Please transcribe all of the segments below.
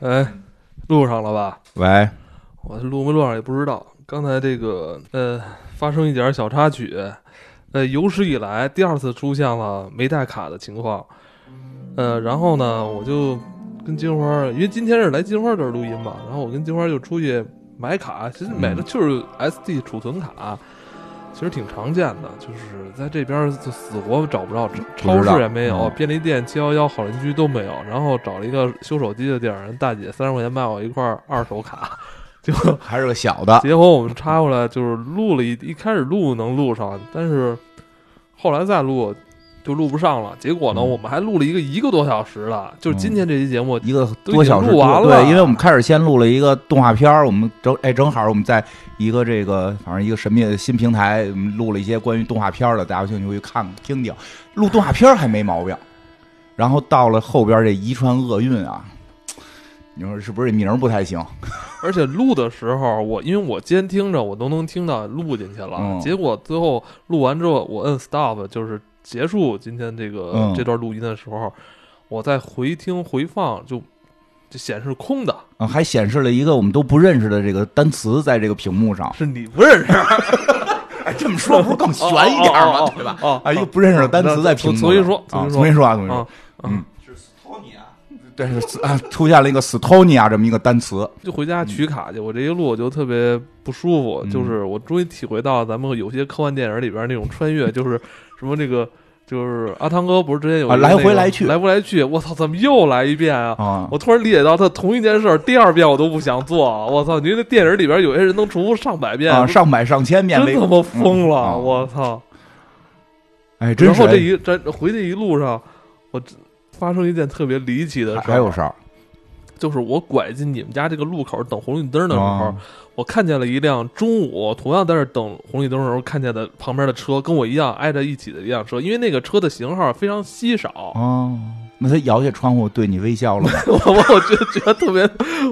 哎，录上了吧？喂，我录没录上也不知道。刚才这个呃，发生一点小插曲，呃，有史以来第二次出现了没带卡的情况。呃，然后呢，我就跟金花，因为今天是来金花这儿录音嘛，然后我跟金花就出去买卡，其实买的就是 SD 储存卡，其实挺常见的，就是在这边就死活找不着，超市也没有，嗯便利店、七幺幺、好邻居都没有，然后找了一个修手机的地儿，人大姐三十块钱卖我一块二手卡，就 还是个小的，结果我们插过来就是录了一一开始录能录上，但是后来再录就录不上了。结果呢，嗯我们还录了一个一个多小时的，就是今天这期节目，一个多小时都已经录完。了对，因为我们开始先录了一个动画片儿，我们正哎正好我们在一个这个反正一个神秘的新平台，我们录了一些关于动画片儿的，大家有兴趣去看看听听。录动画片儿还没毛病，然后到了后边这遗传厄运啊，你说是不是这名儿不太行？而且录的时候，我因为我监听着，我都能听到录进去了。嗯结果最后录完之后，我摁 stop，就是结束今天这个、嗯这段录音的时候，我在回听回放就就显示空的，啊，还显示了一个我们都不认识的这个单词在这个屏幕上。是你不认识。哎，这么说不是更悬一点吗？对吧？哦，啊，一个不认识的单词在屏幕上。重新说啊重新说啊，重新说啊。嗯，是 Stonia，对，是啊，出现了一个 Stonia 这么一个单词。就回家取卡去。我这一路我就特别不舒服，嗯就是我终于体会到咱们有些科幻电影里边那种穿越，就是什么这个，就是阿汤哥不是之前有一个啊来回来去来回来去，我操，怎么又来一遍啊？啊，我突然理解到，他同一件事第二遍我都不想做。我操！你这电影里边有些人能重复上百遍，啊，上百上千遍真他妈疯了！我操！哎，真是然后这一这回去一路上，我发生一件特别离奇的事儿，还还有事儿就是我拐进你们家这个路口等红绿灯的时候，啊我看见了一辆中午同样在这等红绿灯的时候看见的旁边的车，跟我一样挨着一起的一辆车，因为那个车的型号非常稀少，哦，那他摇下窗户对你微笑了吗？我我 我觉得觉得特别，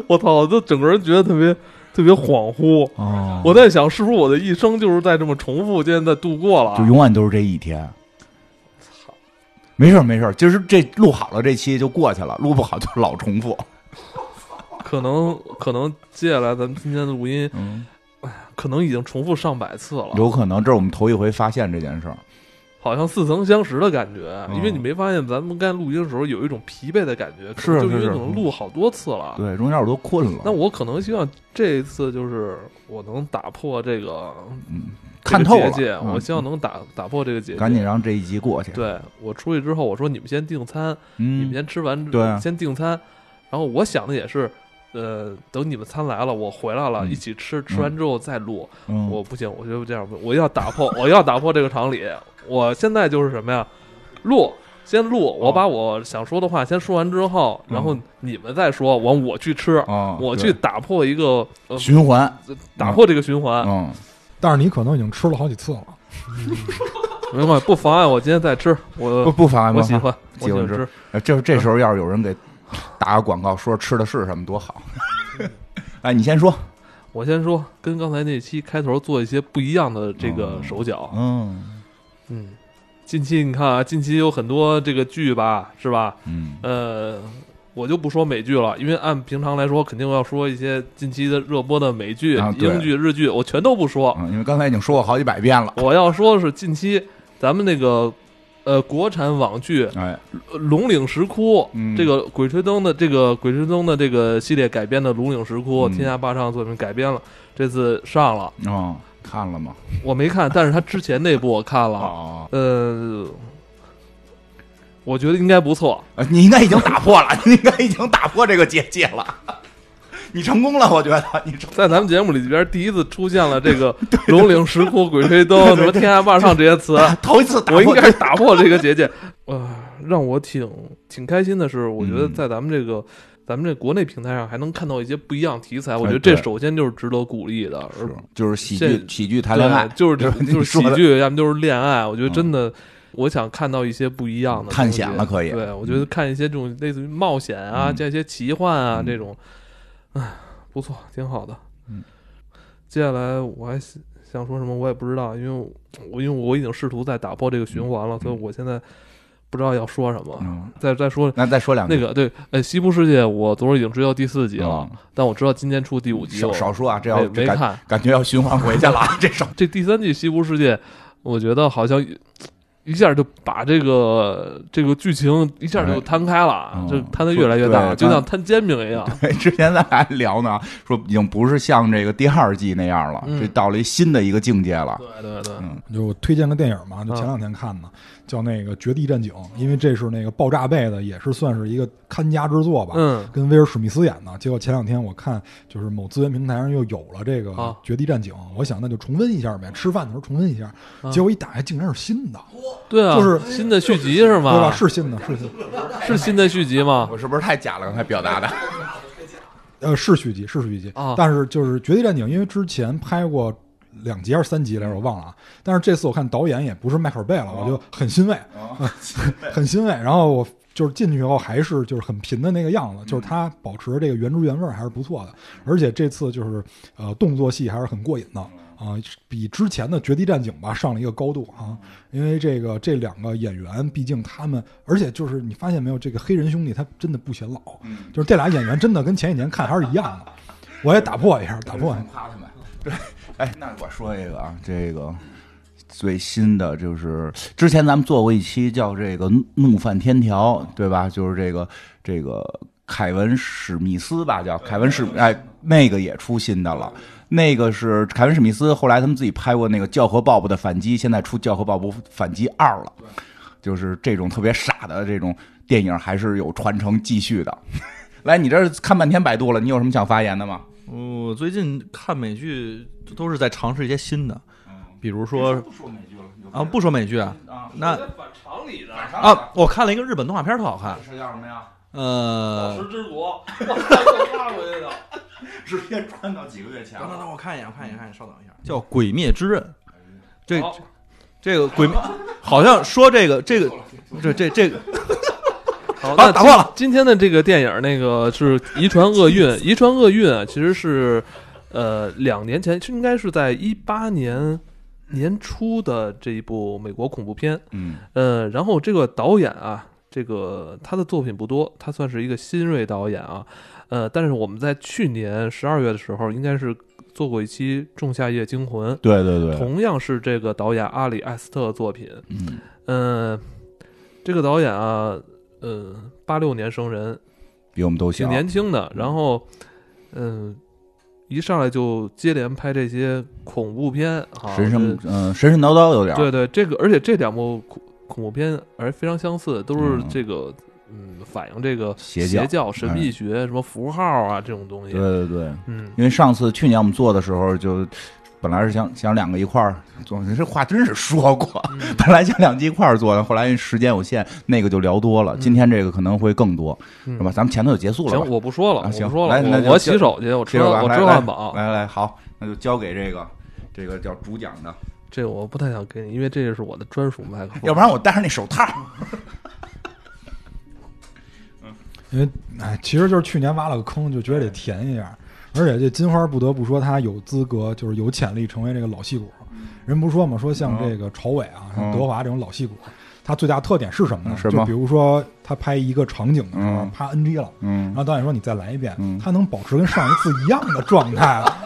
我操，我就整个人觉得特别特别恍惚。哦，我在想，是不是我的一生就是在这么重复间在度过了？就永远都是这一天。操没事儿没事儿，今儿这录好了，这期就过去了；录不好就老重复。可能可能接下来咱们今天的录音，嗯，可能已经重复上百次了，有可能这是我们头一回发现这件事儿。好像似曾相识的感觉。嗯因为你没发现咱们刚才录音的时候有一种疲惫的感觉，可是就因为可能录好多次了。对，中间我都困了。那我可能希望这一次就是我能打破这个嗯，看透了我希望能打打破这个结界。赶紧让这一集过去。对我出去之后，我说你们先订餐，你们嗯，先吃完，对啊先订餐。然后我想的也是，呃，等你们餐来了，我回来了，嗯一起吃，吃完之后再录。嗯我不行，我就这样，我要打破，我要打破这个常理。我现在就是什么呀，录。先录，我把我想说的话先说完之后，然后你们再说，完我去吃，啊，我去打破一个呃循环。打破这个循环，嗯，但是你可能已经吃了好几次了。明白？不妨碍我今天再吃，我不不妨碍吗？我喜欢，我喜欢吃喜欢吃。呃这这时候要是有人给打个广告，说吃的是什么多好。哎，你先说。我先说，跟刚才那期开头做一些不一样的这个手脚。嗯嗯，近期你看啊，近期有很多这个剧吧，是吧？嗯呃，我就不说美剧了，因为按平常来说，肯定要说一些近期的热播的美剧、啊英剧、日剧，我全都不说。嗯，因为刚才已经说过好几百遍了。我要说的是近期咱们那个呃国产网剧哎，《龙岭石窟》嗯这个《鬼吹灯》的这个《鬼吹灯》的这个系列改编的《龙岭石窟》嗯天下霸唱作品改编了，这次上了，哦，看了吗？我没看，但是他之前那部我看了，哦，呃，我觉得应该不错。呃你应该已经打破了，你应该已经打破这个结界了。你成功了，我觉得你成。在咱们节目里边，第一次出现了这个 “龙岭石窟”“鬼吹灯”什么“天下霸上”这些词，头一次打破，我应该是打破这个结界。呃，让我挺挺开心的是，我觉得嗯在咱们这个、咱们这国内平台上还能看到一些不一样题材，我哎觉得这首先就是值得鼓励的。而是就是喜剧，喜剧谈恋爱，就是就是喜剧，要么就是恋爱。我觉得真的，我想看到一些不一样的探险了可以对，我觉得看一些这种类似于冒险啊，嗯加一些奇幻啊嗯这种，唉，不错，挺好的。嗯，接下来我还想想说什么，我也不知道，因为我因为我已经试图在打破这个循环了，所以我现在不知道要说什么。嗯，再再说那再说两句那个对，呃，西部世界我昨儿已经追到第四集了，嗯但我知道今天出第五集，少少说啊，这要没没看。感觉要循环回去了，这少 这第三季西部世界，我觉得好像一下就把这个这个剧情一下就摊开了，嗯就摊的越来越大，就像摊煎饼一样。对，之前咱还聊呢，说已经不是像这个第二季那样了，嗯这到了一新的一个境界了。对对对，嗯就我推荐个电影嘛，就前两天看的，叫那个《绝地战警》，因为这是那个爆炸辈的，也是算是一个看家之作吧。嗯跟威尔史密斯演的，结果前两天我看就是某资源平台上又有了这个啊《绝地战警》，我想那就重温一下呗，吃饭的时候重温一下。啊结果一打开竟然是新的，对啊，就是新的续集是吗？对吧？是新的，是新的，是新的续集吗？我是不是太假了？刚才表达的，呃，是续集，是续集。啊但是就是《绝地战警》，因为之前拍过两集还是三集来着，我忘了啊。但是这次我看导演也不是迈克尔贝了，我就很欣慰，很欣慰。然后我就是进去以后还是就是很贫的那个样子，就是他保持这个原汁原味还是不错的。而且这次就是呃动作戏还是很过瘾的啊，比之前的《绝地战警》吧上了一个高度啊。因为这个这两个演员，毕竟他们，而且就是你发现没有，这个黑人兄弟他真的不显老，就是这俩演员真的跟前几年看还是一样的。我也打破一下，打破一下。夸他们。对，哎，那我说一个啊，这个最新的就是之前咱们做过一期叫这个《怒犯天条》，对吧？就是这个这个凯文史密斯吧，叫凯文史，哎，那个也出新的了。那个是凯文史密斯，后来他们自己拍过那个《教和鲍勃的反击》，现在出《教和鲍勃反击二》了。就是这种特别傻的这种电影，还是有传承继续的。来，你这儿看半天百度了，你有什么想发言的吗？我最近看美剧都是在尝试一些新的，比如说不说美剧了？啊，不说美剧啊，啊。那反常理的啊，我看了一个日本动画片，特好看，是叫什么呀？呃，之国，我又拉回去的。直接穿到几个月前等等等，我看一眼，我看一眼，看一眼，稍等一下，叫《鬼灭之刃》，这这个鬼灭好像说这个这个 这这这个好，好那打破了今。天的这个电影，那个是《遗传厄运》，《遗传厄运》啊，其实是呃两年前，应该是在一八年年初的这一部美国恐怖片。嗯呃，然后这个导演啊，这个他的作品不多，他算是一个新锐导演啊。呃，但是我们在去年十二月的时候，应该是做过一期《仲夏夜惊魂》，对对对，同样是这个导演阿里艾斯特的作品。嗯嗯、这个导演啊，呃，八六年生人，比我们都小挺，年轻的。然后，嗯、一上来就接连拍这些恐怖片，啊，神神这嗯神神叨叨有点，对对，这个而且这两部恐恐怖片而非常相似，都是嗯这个嗯反映这个邪教教、神秘学、什么符号啊这种东西。对对对，嗯，因为上次去年我们做的时候就。本来是想想两个一块儿做，这话真是说过。嗯 本来想两集一块儿做的，后来因为时间有限，那个就聊多了。嗯今天这个可能会更多，嗯是吧？咱们前头就结束了行，？我不说了，啊行我不说了，来那我我洗手去，我吃我来来吃汉堡。来来，好，那就交给这个这个叫主讲的，这个我不太想给你，因为这个是我的专属麦克风。要不然我戴上那手套。因为哎，其实就是去年挖了个坑，就觉得得填一下。而且这金花不得不说，他有资格，就是有潜力成为这个老戏骨。人不说嘛，说像这个朝伟啊，像嗯德华这种老戏骨，他最大特点是什么呢？就比如说他拍一个场景的时候嗯，啪 NG 了，嗯然后导演说你再来一遍嗯，他能保持跟上一次一样的状态了。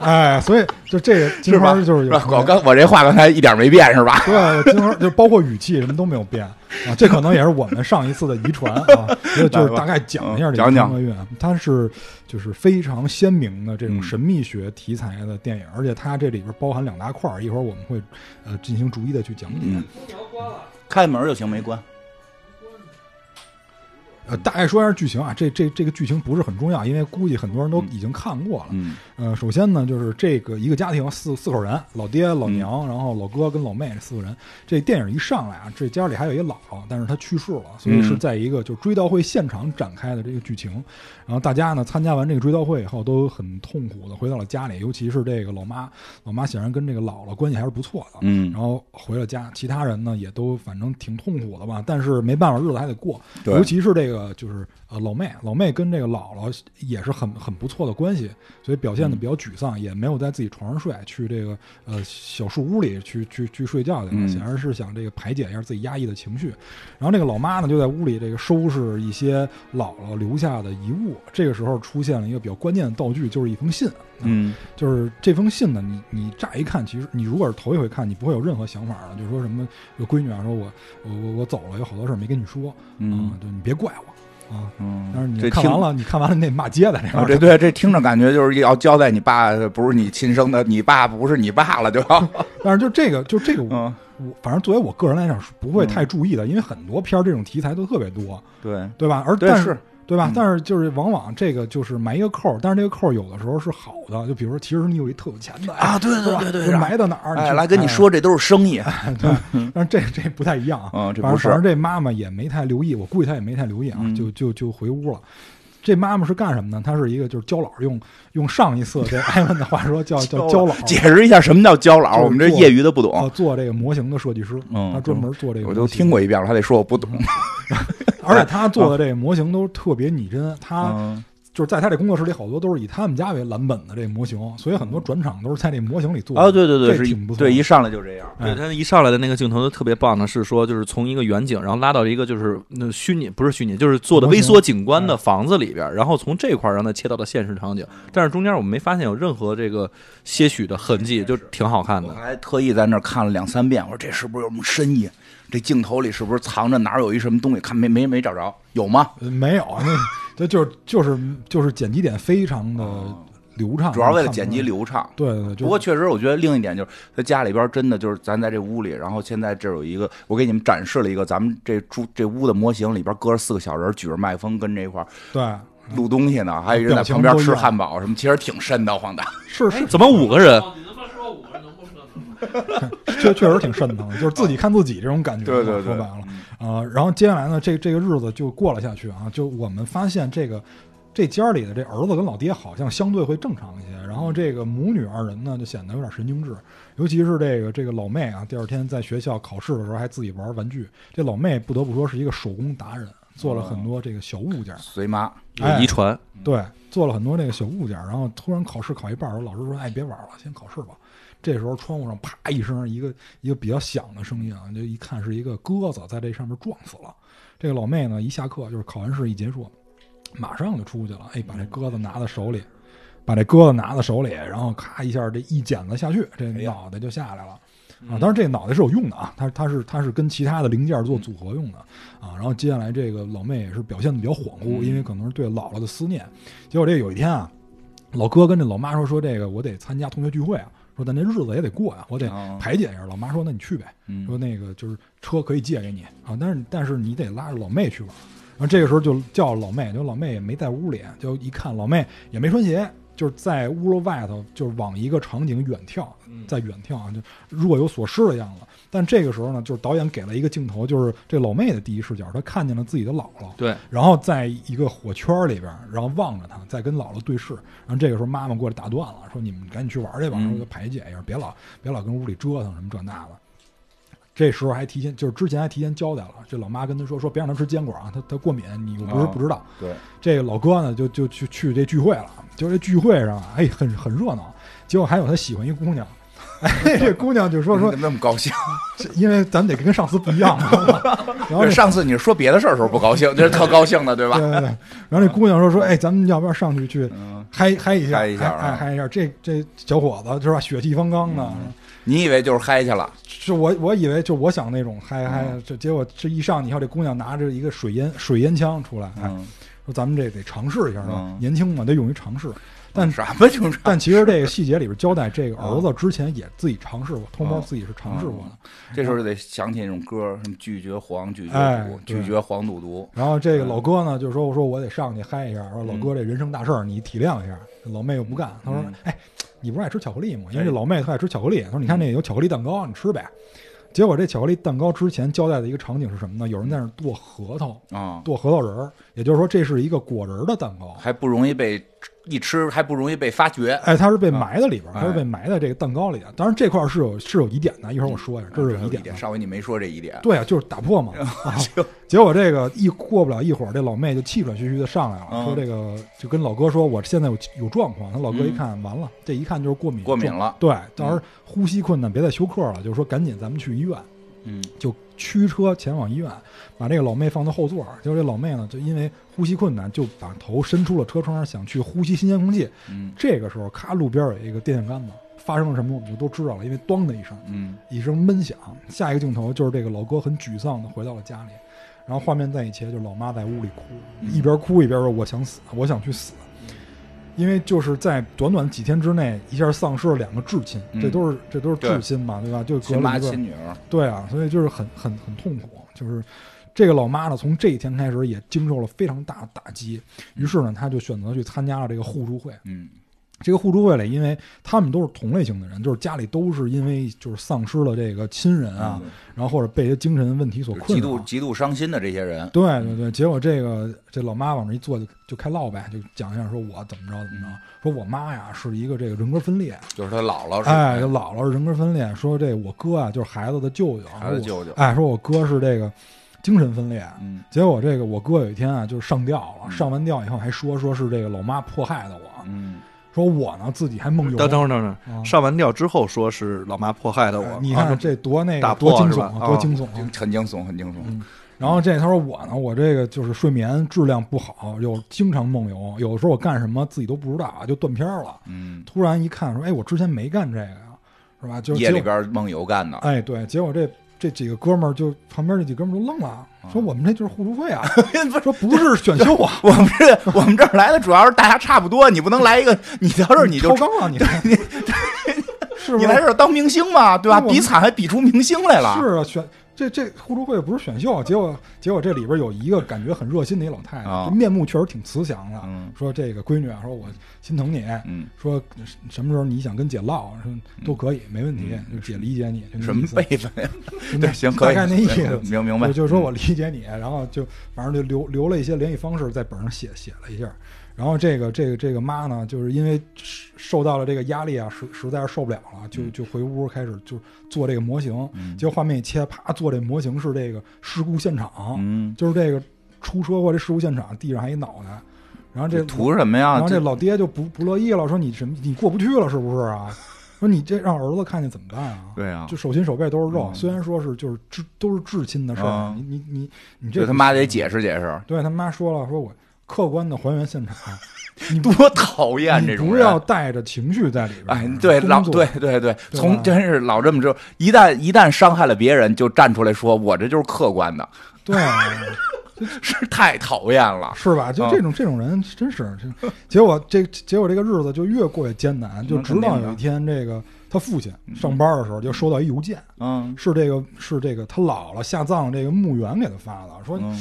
哎，所以就这个金花就是有是？我刚我这话刚才一点没变是吧？对，金花 就包括语气什么都没有变啊，这可能也是我们上一次的遗传啊。就就是大概讲一下这个嗯讲讲《音乐院》，它是就是非常鲜明的这种嗯神秘学题材的电影，而且它这里边包含两大块儿，一会儿我们会呃进行逐一的去讲解。嗯，开门就行，没关。呃，大概说一下剧情啊，这这这个剧情不是很重要，因为估计很多人都已经看过了。嗯呃，首先呢，就是这个一个家庭四四口人，老爹、老娘，然后老哥跟老妹这四个人。这电影一上来啊，这家里还有一姥姥，但是她去世了，所以是在一个就追悼会现场展开的这个剧情。然后大家呢参加完这个追悼会以后，都很痛苦的回到了家里，尤其是这个老妈，老妈显然跟这个姥姥关系还是不错的。嗯然后回了家，其他人呢也都反正挺痛苦的吧，但是没办法，日子还得过。对尤其是这个个就是呃老妹，老妹跟这个姥姥也是很很不错的关系，所以表现的比较沮丧，也没有在自己床上睡，去这个呃小树屋里去去去睡觉去了，嗯显然是想这个排解一下自己压抑的情绪。然后这个老妈呢就在屋里这个收拾一些姥姥留下的遗物，这个时候出现了一个比较关键的道具，就是一封信。嗯就是这封信呢，你你乍一看，其实你如果是头一回看，你不会有任何想法的，就是说什么有闺女啊，说我我我我走了，有好多事儿没跟你说，嗯啊，就你别怪我啊。嗯，但是你看完了，你看完了，你得骂街的这对这听着感觉就是要交代你爸不是你亲生的，你爸不是你爸了就要，但是就这个，就这个，嗯，我反正作为我个人来讲是不会太注意的，因为很多片儿这种题材都特别多，对。对吧？而对但是，对吧？嗯但是就是往往这个就是埋一个扣儿，但是这个扣儿有的时候是好的，就比如说其实你有一特有钱的啊对对对对埋到哪儿？哎，来跟你说这都是生意，哎 对，但是这这不太一样啊。嗯，这不是反正反正这妈妈也没太留意，我估计她也没太留意啊，嗯就就就回屋了。这妈妈是干什么呢？她是一个就是焦老，用用上一次这艾文的话说叫 叫焦老，解释一下什么叫焦老，我们这业余的不懂，呃做这个模型的设计师，嗯他专门做这个。我都听过，一遍了，他得说我不懂，而且他做的这个模型都特别拟真，他嗯就是在他这工作室里好多都是以他们家为蓝本的这模型，所以很多转场都是在这模型里做的。啊，对对对，是挺不错对，一上来就这样，哎对他一上来的那个镜头就特别棒的是说，就是从一个远景，然后拉到一个就是那虚拟不是虚拟，就是做的微缩景观的房子里边，然后从这块儿让它切到了现实场景，但是中间我们没发现有任何这个些许的痕迹，就挺好看的。我还特意在那儿看了两三遍，我说这是不是有什么深意？这镜头里是不是藏着哪儿有一什么东西？看没没没找着，有吗？呃没有，那这就是就是就是剪辑点非常的流畅，主要为了剪。辑流畅。对对对，不过确实，我觉得另一点就是，他家里边真的就是咱在这屋里，然后现在这有一个，我给你们展示了一个咱们这住这屋的模型，里边搁着四个小人，举着麦克风跟这块儿对录东西呢，还有一人在旁边吃汉堡什么，其实挺瘆得慌的。是是怎么五个人？你他妈说五个人能不能？确确实挺瘆疼的，就是自己看自己这种感觉。对对对说白了啊、然后接下来呢，这这个日子就过了下去啊，就我们发现这个这家里的这儿子跟老爹好像相对会正常一些，然后这个母女二人呢就显得有点神经质，尤其是这个这个老妹啊，第二天在学校考试的时候还自己玩玩具。这老妹不得不说是一个手工达人，做了很多这个小物件。随妈，有遗传，对，做了很多那个小物件，然后突然考试考一半儿，老师说：“哎，别玩了，先考试吧。”这时候窗户上啪一声，一个一个比较响的声音啊，就一看是一个鸽子在这上面撞死了。这个老妹呢，一下课就是考完试一结束，马上就出去了，哎，把这鸽子拿在手里，把这鸽子拿在手里，然后咔一下这一剪子下去，这脑袋就下来了。啊，当然这脑袋是有用的啊，它它是它是跟其他的零件做组合用的啊。然后接下来这个老妹也是表现的比较恍惚，嗯因为可能是对姥姥的思念。结果这有一天啊，老哥跟这老妈说说这个我得参加同学聚会啊，说咱这日子也得过呀、我得哦排解一下。老妈说那你去呗，嗯说那个就是车可以借给你啊，但是但是你得拉着老妹去玩。然后这个时候就叫老妹，就老妹也没在屋里，就一看老妹也没穿鞋，就是在屋楼外头，就是往一个场景远眺，在远眺啊，就若有所失的样子。但这个时候呢，就是导演给了一个镜头，就是这老妹的第一视角，她看见了自己的姥姥，对，然后在一个火圈里边，然后望着她，在跟姥姥对视。然后这个时候妈妈过来打断了，说：“你们赶紧去玩去吧，嗯说就排解一下，别老别老跟屋里折腾什么这那的。”这时候还提前，就是之前还提前交代了，这老妈跟他说说别让他吃坚果啊，他他过敏，你又不是哦不知道。对，这个老哥呢就就去去这聚会了，就这聚会上啊，哎，很很热闹。结果还有他喜欢一姑娘，哎，这姑娘就说说，怎么那么高兴？因为咱得跟上司不一样嘛。然后上次你说别的事儿的时候不高兴，这是特高兴的，对吧？对对对，然后这姑娘说说，哎，咱们要不要上去去嗯，嗨嗨一下，嗨一下啊嗨嗨一下？这这小伙子是吧，血气方刚的。嗯你以为就是嗨去了？是我我以为就我想那种嗨嗨，嗯这结果这一上，你看这姑娘拿着一个水烟水烟枪出来，说咱们这得尝试一下是吧嗯？年轻嘛，得勇于尝试。但什么就是但其实这个细节里边交代，这个儿子之前也自己尝试过，偷摸嗯自己是尝试过的。这时候就得想起那种歌，什么拒绝黄，拒绝毒，哎对拒绝黄赌毒。然后这个老哥呢，就说我说我得上去嗨一下，说老哥这人生大事儿你体谅一下。老妹又不干，他说嗯哎，你不是爱吃巧克力吗？因为这老妹她爱吃巧克力，他说你看那有巧克力蛋糕，你吃呗。结果这巧克力蛋糕之前交代的一个场景是什么呢？有人在那儿剁核桃，啊，剁核桃仁儿，也就是说这是一个果仁儿的蛋糕。还不容易被一吃还不容易被发觉。哎，它是被埋在里边它是被埋在这个蛋糕里的。当然这块儿是有是有疑点的，一会儿我说一下，这是有疑点的。上回你没说这疑点，对啊，就是打破嘛。啊，结果这个一过不了一会儿，这老妹就气喘吁吁的上来了，嗯说这个就跟老哥说，我现在有有状况。他老哥一嗯看，完了，这一看就是过敏，过敏了。对，到时候呼吸困难，别再休克了，就是说赶紧咱们去医院，嗯就驱车前往医院，把这个老妹放到后座。结果这老妹呢，就因为呼吸困难，就把头伸出了车窗，想去呼吸新鲜空气。嗯这个时候，咔，路边有一个电线杆子，发生了什么我们就都知道了，因为咣的一声，嗯一声闷响。下一个镜头就是这个老哥很沮丧的回到了家里，然后画面再一切，就是老妈在屋里哭，嗯一边哭一边说：“我想死，我想去死。”因为就是在短短几天之内，一下丧失了两个至亲，嗯。这都是这都是至亲嘛，对吧？就隔了一个妈亲女儿，对啊，所以就是很很很痛苦，就是这个老妈呢，从这一天开始也经受了非常大的打击，于是呢，她就选择去参加了这个互助会。嗯这个互助会里，因为他们都是同类型的人，就是家里都是因为就是丧失了这个亲人啊，然后或者被一些精神问题所困扰极度。极度伤心的这些人，对对对，结果这个这老妈往这一坐就就开唠呗，就讲一下说我怎么着怎么着，说我妈呀是一个这个人格分裂，就是她姥姥是。哎，姥姥是人格分裂，说这我哥啊就是孩子的舅舅，孩子舅舅，哎，说我哥是这个精神分裂。嗯。结果这个我哥有一天啊，就是上吊了，嗯。上完吊以后还说说是这个老妈迫害的我，嗯说我呢自己还梦游。等等会儿等会儿，啊上完吊之后说是老妈迫害的哎我，你看啊这多那个多惊悚啊，多啊惊悚啊！很惊悚，很惊悚。嗯然后这他说我呢，我这个就是睡眠质量不好，又经常梦游，有的时候我干什么自己都不知道啊，就断片儿了。嗯，突然一看说，哎，我之前没干这个呀，是吧？就夜里边梦游干的，哎，对，结果这这几个哥们儿就旁边这几哥们儿都愣了，说我们这就是互助会啊，说不是选秀啊，我们这我们这儿来的主要是大家差不多，你不能来一个，你到这儿你就超纲啊，你你来这儿当明星嘛，对吧？比惨还比出明星来了。是啊，选这这互助会不是选秀，结果结果这里边有一个感觉很热心的一老太太，面目确实挺慈祥的，嗯说这个闺女啊，说我心疼你，嗯，说什么时候你想跟姐唠，说都可以，没问题，嗯就姐理解你，什么辈分 对，行，可以，大概那意思。明明白就。就是说我理解你，然后就反正就留留了一些联系方式在本上写写了一下，然后这个这个这个妈呢，就是因为受到了这个压力啊，实实在是受不了了，就就回屋开始就做这个模型，嗯结果画面一切，啪做这模型是这个事故现场，嗯，就是这个出车祸这事故现场，地上还一脑袋，然后这图什么呀？然后这老爹就不不乐意了，说你什么你过不去了是不是啊？说你这让儿子看见怎么办啊？对啊就手心手背都是肉，嗯虽然说是就是至都是至亲的事儿，啊你你你你这这他妈得。解释解释，对他妈说了，说我客观的还原现场，你多讨厌这种人。你不要带着情绪在里边。哎，对，老对对对，对从真是老这么着，一旦一旦伤害了别人，就站出来说我这就是客观的，对，是太讨厌了。是吧？就啊这种这种人真是，结果这结果这个日子就越过越艰难，就直到有一天，这个他父亲上班的时候就收到一邮件，嗯。是这个是这个他姥姥下葬这个墓园给他发的，说嗯。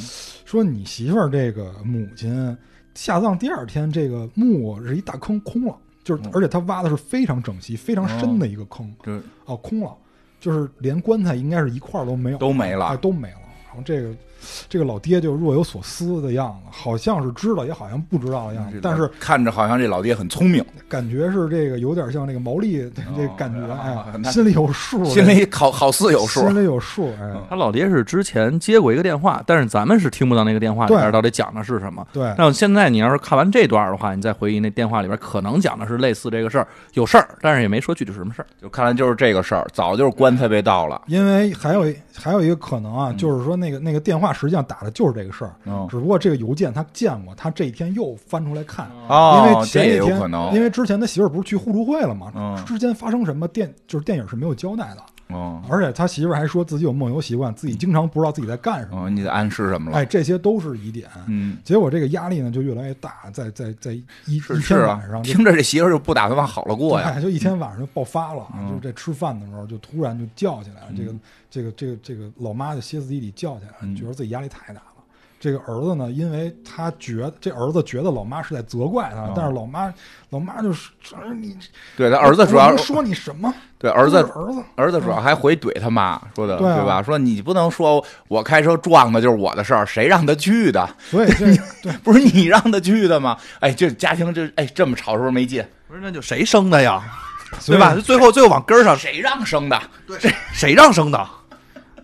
说你媳妇儿这个母亲下葬第二天，这个墓是一大坑空了，就是嗯。而且他挖的是非常整齐、非常深的一个坑，这哦，空了，就是连棺材应该是一块都没有，哎，都没了。都没了。然后这个这个老爹就若有所思的样子，好像是知道，也好像不知道的样子，但是看着好像这老爹很聪明，感觉是这个有点像这个毛利这感觉，哎呀，啊心里有数，心里好好似有数。心里有数，哎，嗯他老爹是之前接过一个电话，但是咱们是听不到那个电话里边对到底讲的是什么。对，但现在你要是看完这段的话，你再回忆那电话里边可能讲的是类似这个事儿，有事儿，但是也没说具体是什么事儿。就看来就是这个事儿，早就是棺材被盗了。因为还有还有一个可能啊，嗯就是说那个那个电话实际上打的就是这个事儿，嗯只不过这个邮件他见过，他这一天又翻出来看，因哦为，这前一天有可能。因为之前他媳妇儿不是去互助会了吗？嗯之间发生什么电就是电影是没有交代的，嗯而且他媳妇儿还说自己有梦游习惯，自己经常不知道自己在干什么，嗯，你得暗示什么了？哎，这些都是疑点。嗯，结果这个压力呢就越来越大，在在在一一是是啊天晚上，就听着这媳妇儿就不打算往好了过呀。对，就一天晚上就爆发了，嗯就是这吃饭的时候就突然就叫起来了，这个这个这个这个老妈就歇斯底里叫起来了，嗯觉得自己压力太大了，这个儿子呢，因为他觉得这儿子觉得老妈是在责怪他，哦但是老妈老妈就是说你对他儿子主要说你什么？对儿子儿子儿子主要还回怼他妈说的，对啊吧？说你不能说我开车撞的就是我的事儿，谁让他去的？所以这 对不是你让他去的吗？哎，这家庭这哎这么吵是不是没劲？不是那就谁生的呀？对吧？最后最后往根儿上，谁让生的？对谁让生的？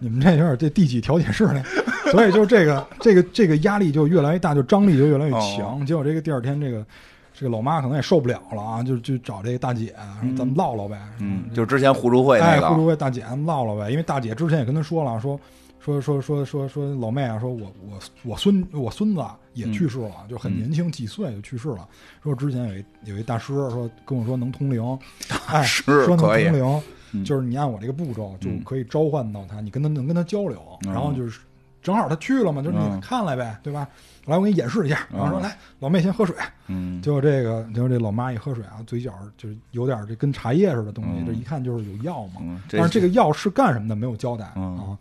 你们这有点这第几调解室呢？所以就这个这个这个压力就越来越大，就张力就越来越强。结果这个第二天，这个这个老妈可能也受不了了啊，就就找这个大姐，说咱们唠唠呗。嗯，就之前互助会那哎，个，互助会大姐，咱们唠唠呗。因为大姐之前也跟他说了，说说说说说说老妹啊，说我我我孙我孙子啊也去世了，就很年轻，几岁就去世了。说之前有一有一大师说跟我说能通灵，哎，师说能可以通灵，嗯就是你按我这个步骤就嗯可以召唤到他，你跟他能跟他交流，嗯然后就是正好他去了嘛，就是你看来呗，对吧？来，我给你演示一下，然后说嗯来，老妹先喝水。嗯，结果这个，结果这老妈一喝水啊，嘴角就是有点这跟茶叶似的东西，嗯这一看就是有药嘛。嗯，但是这个药是干什么的没有交代、嗯啊。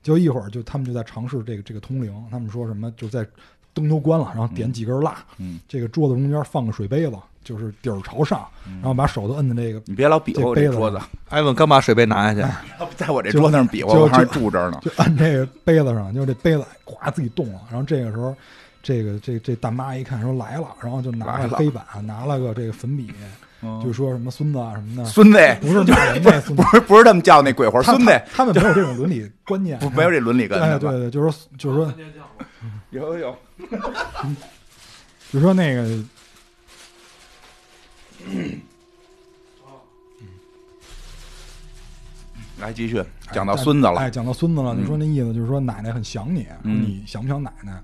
就一会儿就他们就在尝试这个这个通灵，他们说什么就在灯都关了，然后点几根蜡，嗯，这个桌子中间放个水杯子，就是底儿朝上，然后把手都摁在那个你别老比划我这杯子桌子，艾文刚把水杯拿下去，在我这桌子上比划，就我还就住这儿呢。就按这个杯子上，就这杯子咵自己动了。然后这个时候，这个这这大妈一看说来了，然后就拿来了了黑板，拿了个这个粉笔，嗯。就说什么孙子啊什么的，孙子。不是骂人那孙子。不，是不是这么叫那鬼魂，孙子。他他们没有这种伦理观念，不没有这伦理根哎，的吧？对对，就是说就是说有有，就是说那个。来继续讲到孙子了。哎，，讲到孙子了，你说那意思就是说奶奶很想你，嗯。你想不想奶奶？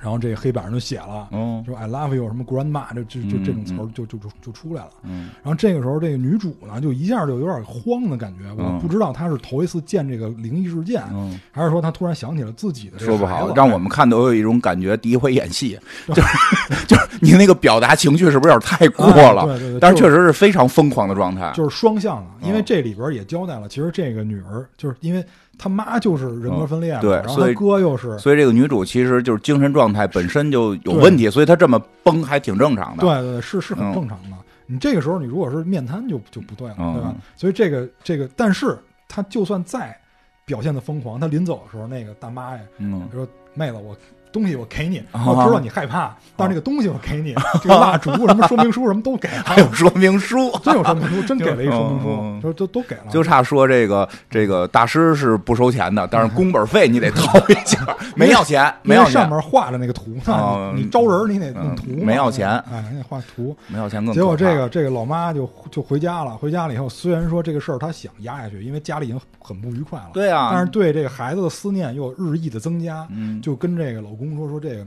然后这个黑板上就写了，嗯说 I love you 什么 grandma，就就就嗯这种词儿嗯就就就就出来了。嗯然后这个时候，这个女主呢，就一下就有点慌的感觉，我嗯不知道她是头一次见这个灵异事件，嗯，还是说她突然想起了自己的这个说不好，让我们看都有一种感觉，第一回演戏，就是就是你那个表达情绪是不是有点太过了？哎对对对，但是确实是非常疯狂的状态。就是双向的，因为嗯这里边也交代了，其实这个女儿就是因为她妈就是人格分裂嘛，嗯对然后所以哥又是所以这个女主其实就是精神状态本身就有问题，所以她这么崩还挺正常的。对对对，是是很嗯正常的。你这个时候你如果是面瘫就就不对了，嗯对吧？所以这个这个，但是她就算再表现的疯狂，她临走的时候，那个大妈呀嗯，说：“妹子，我东西我给你，啊。我知道你害怕，但是那个东西我给你，这个蜡烛什么说明书什么都给了，还有说明书，真有说明书，真给了一说明书，就都都给了，就差说这个这个大师是不收钱的，但是工本费你得掏一下，没要钱，没要上面画着那个图哦呢，你你招人你得用嗯图，没要钱。哎，你得画图。没要钱更结果这个这个老妈就就回家了，回家了以后，虽然说这个事儿她想压下去，因为家里已经很不愉快了，对啊，但是对这个孩子的思念又日益的增加，嗯。就跟这个老公说说这个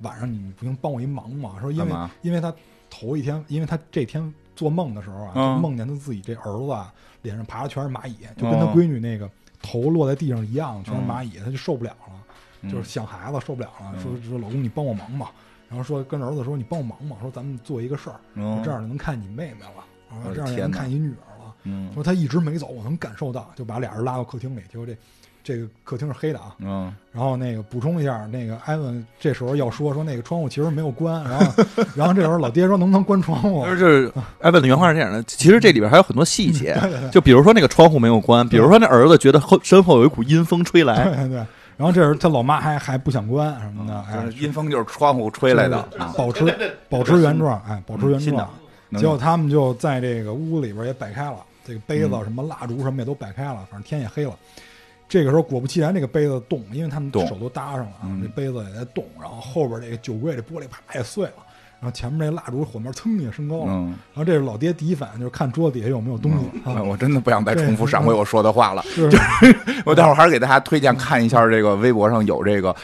晚上你不行帮我一忙嘛，说因为因为他头一天，因为他这天做梦的时候啊，嗯。就梦见他自己这儿子啊脸上爬的全是蚂蚁，就跟他哦闺女那个头落在地上一样，全是蚂蚁，他就受不了了。嗯。就是想孩子受不了了，嗯。说说老公你帮我忙吧，然后说跟儿子说你帮我忙吧，说咱们做一个事儿，嗯。这样就能看你妹妹了，然后这样能看你女儿了。嗯。说他一直没走，我能感受到，就把俩人拉到客厅里，结果这这个客厅是黑的啊。嗯然后那个补充一下，那个艾文这时候要说说那个窗户其实没有关，然后 然后这时候老爹说能不能关窗户？就是艾文的原话是这样的，其实这里边还有很多细节，对对对就比如说那个窗户没有关，比如说那儿子觉得后身后有一股阴风吹来，对对对。然后这时候他老妈还还不想关什么的，哎嗯，，阴风就是窗户吹来的，保持保持原状，哎，保持原状。结果他们就在这个屋里边也摆开了，这个杯子嗯什么蜡烛什么也都摆开了，反正天也黑了。这个时候果不其然，这个杯子动，因为他们动手都搭上了啊，嗯这杯子也在动，然后后边这个酒柜这玻璃啪也碎了，然后前面这蜡烛火苗蹭也升高了，嗯。然后这是老爹第一反应就是看桌子底下有没有东西啊，嗯我真的不想再重复上回我说的话了。就是 我待会儿还是给大家推荐看一下这个微博上有这个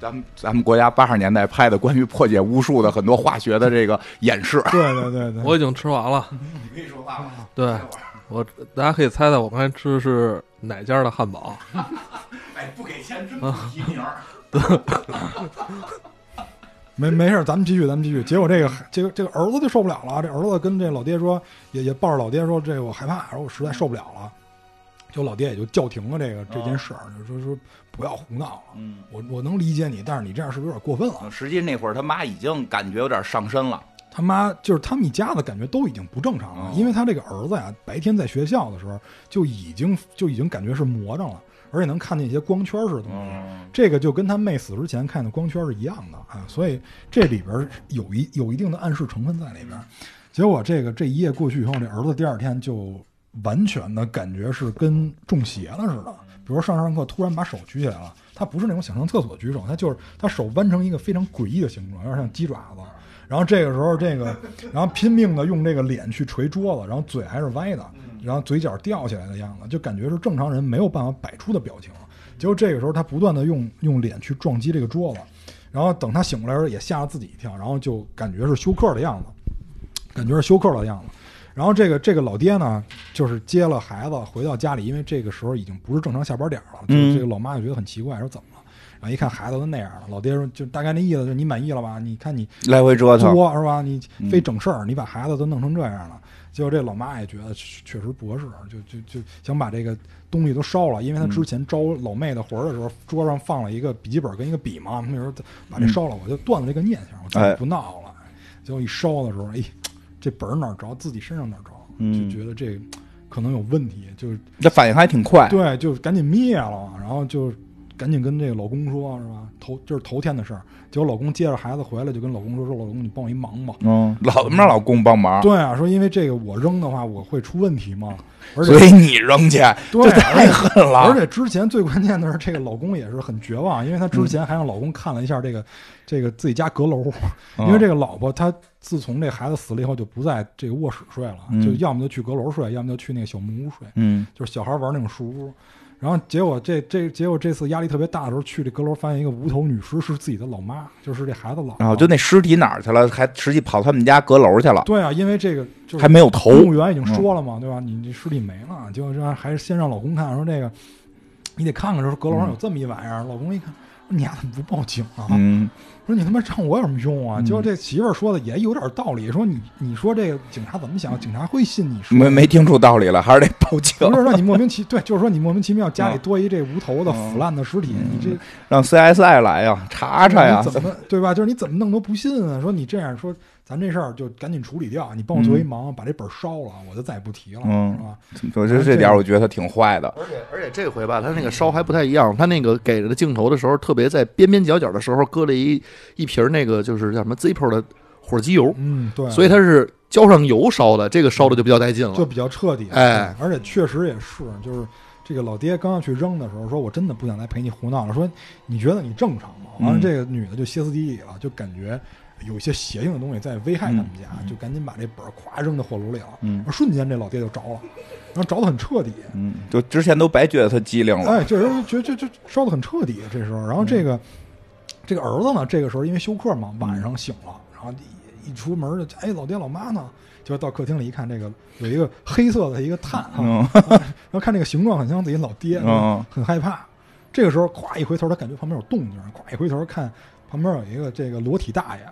咱们咱们国家八十年代拍的关于破解巫术的很多化学的这个演示。对对对对，我已经吃完了。你可以说话吗？对我，大家可以猜猜我刚才吃的是哪家的汉堡？哎，不给钱真不提名儿。没没事，咱们继续，咱们继续。结果这个这个这个儿子就受不了了，这儿子跟这老爹说，也也抱着老爹说，这个我害怕，说我实在受不了了。就老爹也就叫停了这个这件事儿，就说说不要胡闹了。嗯，我我能理解你，但是你这样是不是有点过分了？实际那会儿他妈已经感觉有点上身了。他妈就是他们一家子感觉都已经不正常了，哦因为他这个儿子呀，白天在学校的时候就已经就已经感觉是魔怔了，而且能看见一些光圈似的东西。嗯这个就跟他妹死之前看的光圈是一样的啊，所以这里边有一有一定的暗示成分在里边。结果这个这一夜过去以后，这儿子第二天就完全的感觉是跟中邪了似的。比如上上课突然把手举起来了，他不是那种想上厕所举手，他就是他手弯成一个非常诡异的形状，有点像鸡爪子。然后这个时候，这个 然后拼命的用这个脸去捶桌子，然后嘴还是歪的，然后嘴角吊起来的样子，就感觉是正常人没有办法摆出的表情。结果这个时候，他不断的用用脸去撞击这个桌子，然后等他醒过来的时候，也吓了自己一跳，然后就感觉是休克的样子，感觉是休克的样子。然后这个这个老爹呢，就是接了孩子回到家里，因为这个时候已经不是正常下班点了，这个老妈就觉得很奇怪，说怎么一看孩子都那样了，老爹说就大概那意思，就是你满意了吧？你看你来回折腾，多是吧？你嗯非整事儿，你把孩子都弄成这样了。结果这老妈也觉得确确实不合适，就就就想把这个东西都烧了，因为他之前招老妹的魂儿的时候，桌上放了一个笔记本跟一个笔嘛，那时候把这烧了，我就断了这个念想，我再也不闹了。结果一烧的时候，哎，这本儿哪儿着，自己身上哪儿着，嗯就觉得这可能有问题，就是这反应还挺快。对，就赶紧灭了，然后就赶紧跟这个老公说，是吧？头就是头天的事儿。结果老公接着孩子回来，就跟老公说：“说老公，你帮我一忙吧。嗯，老让老公帮忙，对啊，说因为这个我扔的话，我会出问题嘛。而且所以你扔去，对这太狠了。而且之前最关键的是，这个老公也是很绝望，因为他之前还让老公看了一下这个、这个自己家阁楼，嗯因为这个老婆她自从这孩子死了以后，就不在这个卧室睡了，嗯就要么就去阁楼睡，要么就去那个小木屋睡。嗯就是小孩玩那种树屋。然后结果这这结果这次压力特别大的时候，去这阁楼发现一个无头女尸是自己的老妈，就是这孩子老婆。然后就那尸体哪儿去了？还实际跑他们家阁楼去了，对啊，因为这个就是还没有头。公务员已经说了嘛，对吧？你这尸体没了，结果让还是先让老公看，说这个你得看看，说阁楼上有这么一玩意儿。老公一看，说你丫怎么不报警啊？嗯，说你他妈唱我有什么用啊？嗯结果这媳妇儿说的也有点道理，说你你说这个警察怎么想？警察会信你说没没听出道理了，还是得报警，不是说你莫名其对，就是说你莫名其妙家里多一这无头的嗯腐烂的尸体，你这让 CSI 来呀，查查呀你。怎么对吧？就是你怎么弄都不信啊！说你这样说，咱这事儿就赶紧处理掉，你帮我做一忙，把这本儿烧了，我就再也不提了，嗯是吧？我觉得这点儿我觉得他挺坏的。而且而且这回吧，他那个烧还不太一样，他那个给了镜头的时候，特别在边边角角的时候搁了一一瓶那个就是叫什么 Zippo 的火机油，嗯，对，所以他是浇上油烧的，这个烧的就比较带劲了。就比较彻底。哎，而且确实也是，就是这个老爹刚要去扔的时候，说我真的不想再陪你胡闹了，说你觉得你正常吗？完了，嗯这个女的就歇斯底里了，就感觉有一些邪性的东西在危害他们家，嗯就赶紧把这本儿咵扔到火炉里了。嗯瞬间这老爹就着了，然后着的很彻底。嗯，就之前都白觉得他机灵了。哎，就是觉觉就烧的很彻底，这时候，然后这个、这个儿子呢，这个时候因为休克嘛，晚上醒了，然后一一出门就哎，老爹老妈呢？就到客厅里一看，这个有一个黑色的一个炭哈、嗯 然后看这个形状很像自己老爹，嗯很害怕。这个时候，咵一回头，他感觉旁边有动静，咵一回头看旁边有一个这个裸体大爷，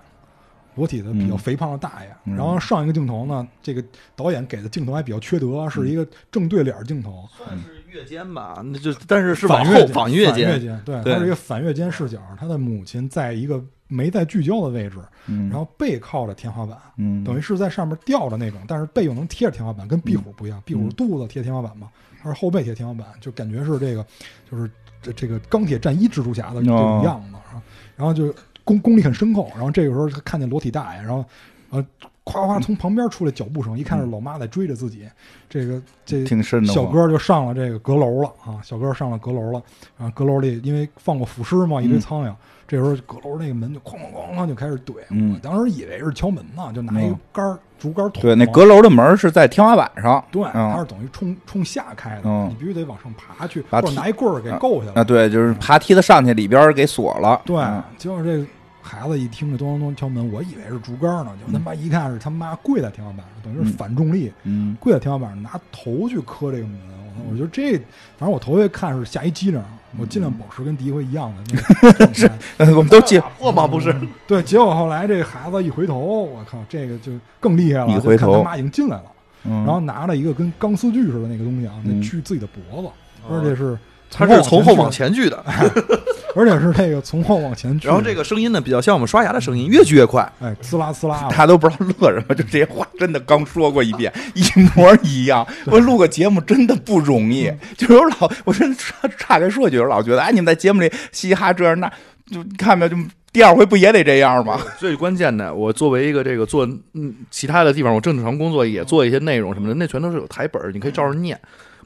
裸体的比较嗯。肥胖的大爷。嗯。然后上一个镜头呢，这个导演给的镜头还比较缺德，是一个正对脸镜头，算是越肩吧，那就但是是往后反越肩反越反越肩，对，对它是一个反越肩视角。他的母亲在一个没在聚焦的位置，嗯，然后背靠着天花板，嗯，等于是在上面吊着那种，但是背又能贴着天花板，跟壁虎不一样，壁虎肚子贴天花板嘛，它是后背贴天花板，就感觉是这个就是这这个钢铁战衣蜘蛛侠的这种样子啊，然后就功功力很深厚，然后这个时候他看见裸体大爷，然后呃夸夸从旁边出来脚步声，一看是老妈在追着自己，这个这挺深的。小哥就上了这个阁楼了啊，小哥上了阁楼了，然后阁楼里因为放过腐尸嘛，一堆苍蝇，这时候阁楼那个门就哐哐哐哐就开始怼，嗯我当时以为是敲门呢，就拿一个杆儿竹竿捅，对，那阁楼的门是在天花板上。对，它嗯是等于冲冲下开的，嗯你必须得往上爬去，或者拿一棍儿给够下来。啊，对，就是爬梯子上去，里边给锁了。对嗯，结果这孩子一听这咚咚咚敲门，我以为是竹竿呢，就他妈一看是他妈跪在天花板上，等于是反重力嗯，跪在天花板上，拿头去磕这个门。我操我觉得这，反正我头一回看是吓一激灵，我尽量保持跟第一回一样的那个 状态。呃我们都解惑吗？不是，对，结果后来这孩子一回头，我靠，这个就更厉害了，一回头看他妈已经进来了。嗯，然后拿了一个跟钢丝锯似的那个东西啊，在嗯锯自己的脖子，而且是他是从后往前前锯的，锯，而且是那个从后往前锯。然后这个声音呢比较像我们刷牙的声音，越锯越快。哎，呲啦呲啦大，家都不知道乐什么，就这些话真的刚说过一遍，一模一样。我录个节目真的不容易，就是我老，我真岔岔开说一句，我老觉得，哎，你们在节目里嘻嘻哈这样那，就看没有，就第二回不也得这样吗？最关键的，我作为一个这个做嗯其他的地方，我正常工作也做一些内容什么的，那全都是有台本，你可以照着念。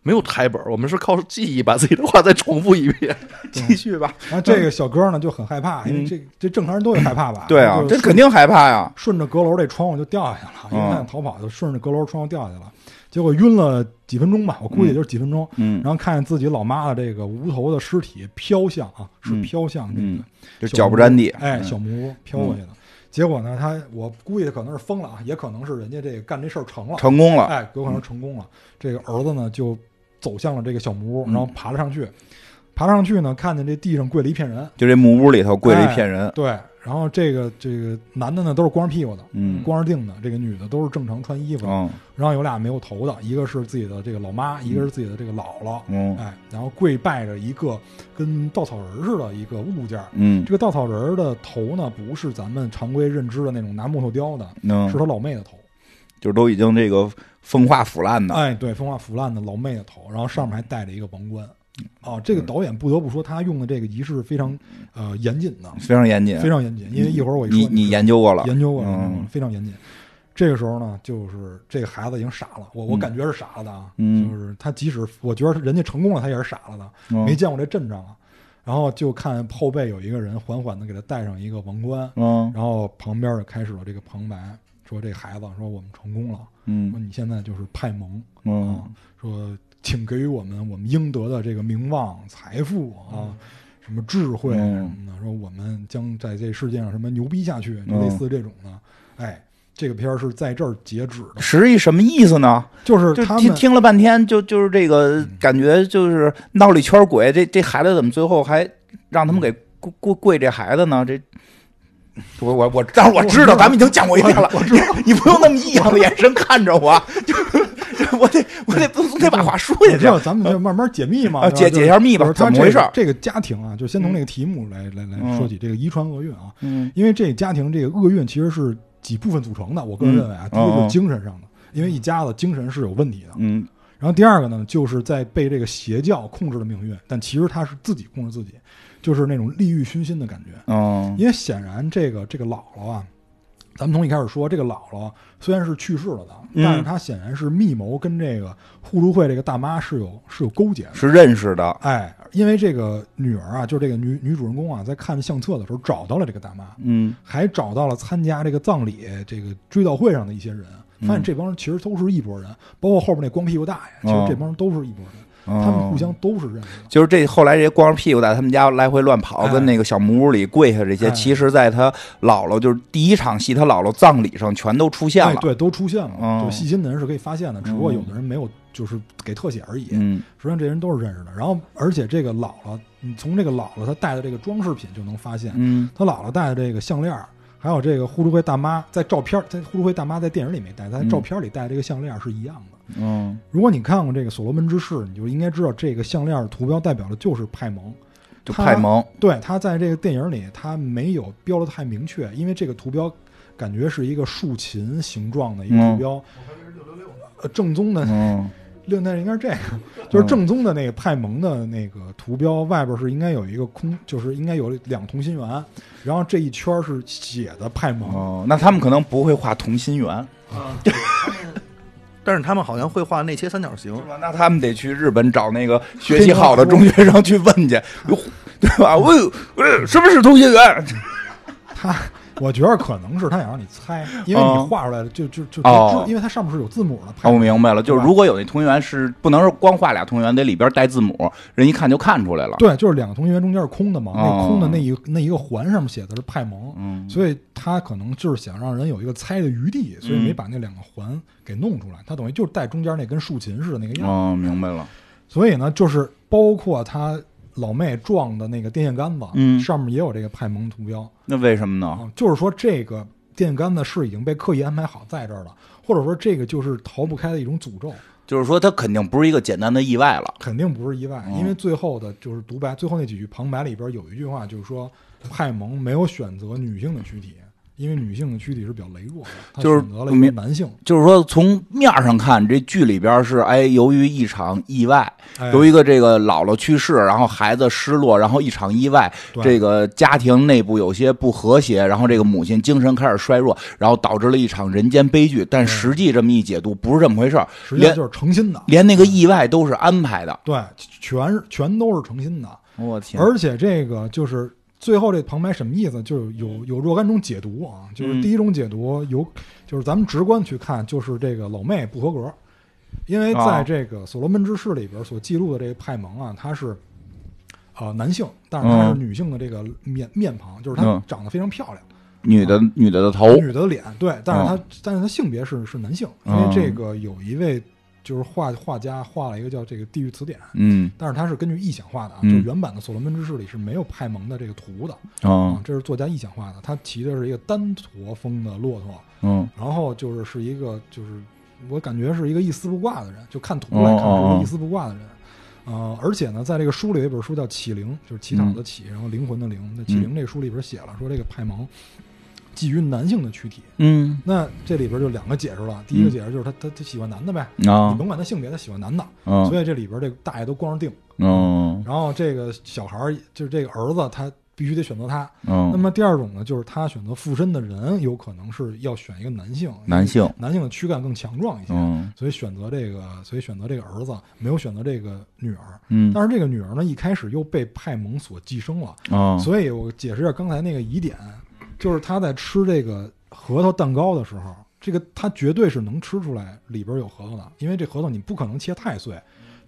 没有台本儿，我们是靠记忆把自己的话再重复一遍。继续吧。然后这个小哥呢就很害怕，因为这这正常人都会害怕吧？嗯对啊，这肯定害怕呀。顺着阁楼这窗户就掉下去了，因为嗯他想逃跑，就顺着阁楼窗户掉下去了。结果晕了几分钟吧，我估计也就是几分钟。嗯然后看见自己老妈的这个无头的尸体飘向啊，是嗯飘向这嗯个就脚不沾地。哎，嗯小木屋飘过去的。结果呢，他我估计他可能是疯了啊，也可能是人家这个干这事儿成了，成功了。哎，有可能成功了。这个儿子呢就走向了这个小木屋，嗯。然后爬了上去，爬上去呢，看见这地上跪了一片人，就这木屋里头跪了一片人。对，然后这个这个男的呢都是光着屁股的，嗯。光着腚的，这个女的都是正常穿衣服的，嗯然后有俩没有头的，一个是自己的这个老妈，一个是自己的这个姥姥，嗯哎，然后跪拜着一个跟稻草人似的一个物件儿。嗯。这个稻草人的头呢，不是咱们常规认知的那种拿木头雕的，嗯是，他老妹的头。就是都已经这个风化腐烂的。哎，对，风化腐烂的老妹的头，然后上面还戴着一个王冠。哦，这个导演不得不说，他用的这个仪式非常呃严谨的，非常严谨，非常严谨。因为一会儿我一说你你研究过了，研究过了，嗯。非常严谨。这个时候呢，就是这个孩子已经傻了，我我嗯。感觉是傻了的啊，嗯。就是他即使我觉得人家成功了，他也是傻了的，嗯。没见过这阵仗啊。然后就看后背有一个人缓缓的给他戴上一个王冠，嗯。然后旁边就开始了这个旁白，说这孩子说我们成功了，嗯说嗯你现在就是派蒙嗯啊，说请给予我们我们应得的这个名望、财富啊，什么智慧嗯什么的，说我们将在这世界上什么牛逼下去，类似这种的。哎，这个片儿是在这儿截止的，实际什么意思呢？就是他们听了半天，就就是这个感觉，就是闹了一圈鬼。这这孩子怎么最后还让他们给跪跪跪这孩子呢？这我我我，但是我知道，咱们已经讲过一遍了。我知道，你不用那么异样的眼神看着我，就是我得我得总得把话说下。去。我知道，咱们就慢慢解密嘛，啊解解一下密吧怎么回事这个这个家庭啊，就先从这个题目来来来嗯说起，这个遗传厄运啊，嗯。因为这个家庭这个厄运其实是几部分组成的。我个人嗯认为啊，第一个哦就是精神上的，因为一家子精神是有问题的。嗯。然后第二个呢，就是在被这个邪教控制的命运，但其实他是自己控制自己，就是那种利欲熏心的感觉。嗯因为显然这个这个姥姥啊，咱们从一开始说，这个姥姥虽然是去世了的，嗯但是她显然是密谋跟这个互助会这个大妈是有是有勾结的。是认识的。哎，因为这个女儿啊，就是这个女女主人公啊，在看相册的时候找到了这个大妈，嗯还找到了参加这个葬礼这个追悼会上的一些人，发现这帮人其实都是一拨人，包括后边那光屁股大爷，其实这帮人都是一拨人，他们互相都是认识的。就是这后来这些光着屁股在他们家来回乱跑，哎跟那个小木屋里跪下这些，哎其实在他姥姥就是第一场戏，他姥姥葬礼上全都出现了。哎，对，都出现了，嗯就细心的人是可以发现的，只不过有的人没有，就是给特写而已。嗯实际上这些人都是认识的。然后，而且这个姥姥，你从这个姥姥她戴的这个装饰品就能发现，嗯她姥姥戴的这个项链儿，还有这个互助会大妈在照片，在互助会大妈在电影里没戴，在嗯照片里戴这个项链儿是一样的。嗯，如果你看过这个《所罗门之誓》，你就应该知道这个项链儿图标代表的就是派蒙。就派蒙。对，他在这个电影里他没有标的太明确，因为这个图标感觉是一个竖琴形状的一个图标。呃，正宗的嗯六那应该是这个，就是正宗的那个派蒙的那个图标外边是应该有一个空，就是应该有两同心圆，然后这一圈是写的派蒙。哦，那他们可能不会画同心圆，但是他们好像会画内切三角形是，吧？那他们得去日本找那个学习好的中学生去问去，哟对吧？问问什么是同心圆？他 我觉得可能是他想让你猜，因为哦你画出来的就就就哦因为它上面是有字母的。我明白了，就是如果有那同心圆是不能是光画俩同心圆，得里边带字母，人一看就看出来了。对，就是两个同心圆中间是空的嘛，哦那空的那一那一个环上面写的是派蒙，嗯，所以他可能就是想让人有一个猜的余地，所以没把那两个环给弄出来。他等于就是带中间那根竖琴似的那个样。哦，明白了。所以呢，就是包括他老妹撞的那个电线杆子，嗯上面也有这个派蒙图标那为什么呢？啊，就是说这个电线杆子是已经被刻意安排好在这儿了，或者说这个就是逃不开的一种诅咒，就是说他肯定不是一个简单的意外了。肯定不是意外，嗯因为最后的就是独白，最后那几句旁白里边有一句话就是说，派蒙没有选择女性的躯体，因为女性的躯体是比较羸弱的，就是选择了一个男性，就是说，从面上看，这剧里边是哎，由于一场意外，哎。由于一个这个姥姥去世，然后孩子失落，然后一场意外，这个家庭内部有些不和谐，然后这个母亲精神开始衰弱，然后导致了一场人间悲剧。但实际这么一解读，不是这么回事儿，连实际就是诚心的，连那个意外都是安排的。对，全是全都是诚心的，我天，而且这个就是最后这旁白什么意思？就是有有若干种解读啊，就是嗯。第一种解读有，就是咱们直观去看，就是这个老妹不合格，因为啊。在这个所罗门之誓里边所记录的这个派蒙啊，他是呃男性，但是他是嗯。女性的这个面面庞，就是她嗯。长得非常漂亮，女的女的的头，女的脸对，但是她但是她性别是是男性，因为嗯。这个有一位就是画画家画了一个叫这个地狱词典。嗯但是它是根据臆想画的啊，嗯就原版的《所罗门之誓》里是没有派蒙的这个图的啊嗯，这是作家臆想画的。他骑的是一个单驼峰的骆驼，嗯然后就是是一个就是我感觉是一个一丝不挂的人，就看图来看是一个一丝不挂的人。呃，而且呢，在这个书里有一本书叫《启灵》，就是乞讨嗯的乞，然后灵魂的灵。那《启灵》这个书里边写了说，这个派蒙基于男性的躯体，嗯。那这里边就两个解释了。第一个解释就是他他他喜欢男的呗，啊你甭管他性别，他喜欢男的，嗯所以这里边这个大爷都光着腚。嗯然后这个小孩儿就是这个儿子，他必须得选择他。那嗯，么第二种呢，就是他选择附身的人，有可能是要选一个男性，男性，男性的躯干更强壮一些，嗯所以选择这个，所以选择这个儿子，没有选择这个女儿。嗯。但是这个女儿呢，一开始又被派蒙所寄生了，啊所以我解释一下刚才那个疑点，就是他在吃这个核桃蛋糕的时候，这个他绝对是能吃出来里边有核桃的，因为这核桃你不可能切太碎。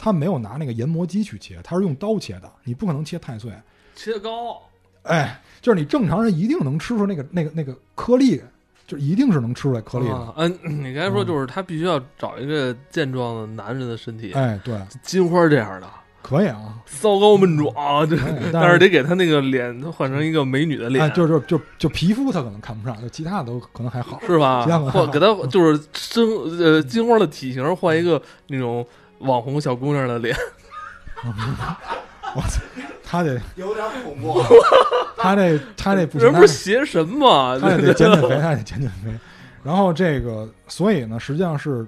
他没有拿那个研磨机去切，他是用刀切的，你不可能切太碎。切糕，哎，就是你正常人一定能吃出那个那个那个颗粒，就一定是能吃出来颗粒的。啊，嗯，你刚才说就是他必须要找一个健壮的男人的身体，哎，对，金花这样的，可以啊，骚高闷壮，这哎 但是得给他那个脸换成一个美女的脸，哎，就是就就皮肤他可能看不上，就其他的都可能还好。是吧这样？或 给他就是身呃金花的体型换一个那种网红小姑娘的脸，我操他得有点恐怖。他这他这不行，人不是邪神吗？他也得减减肥，他得减减肥。然后这个，所以呢，实际上是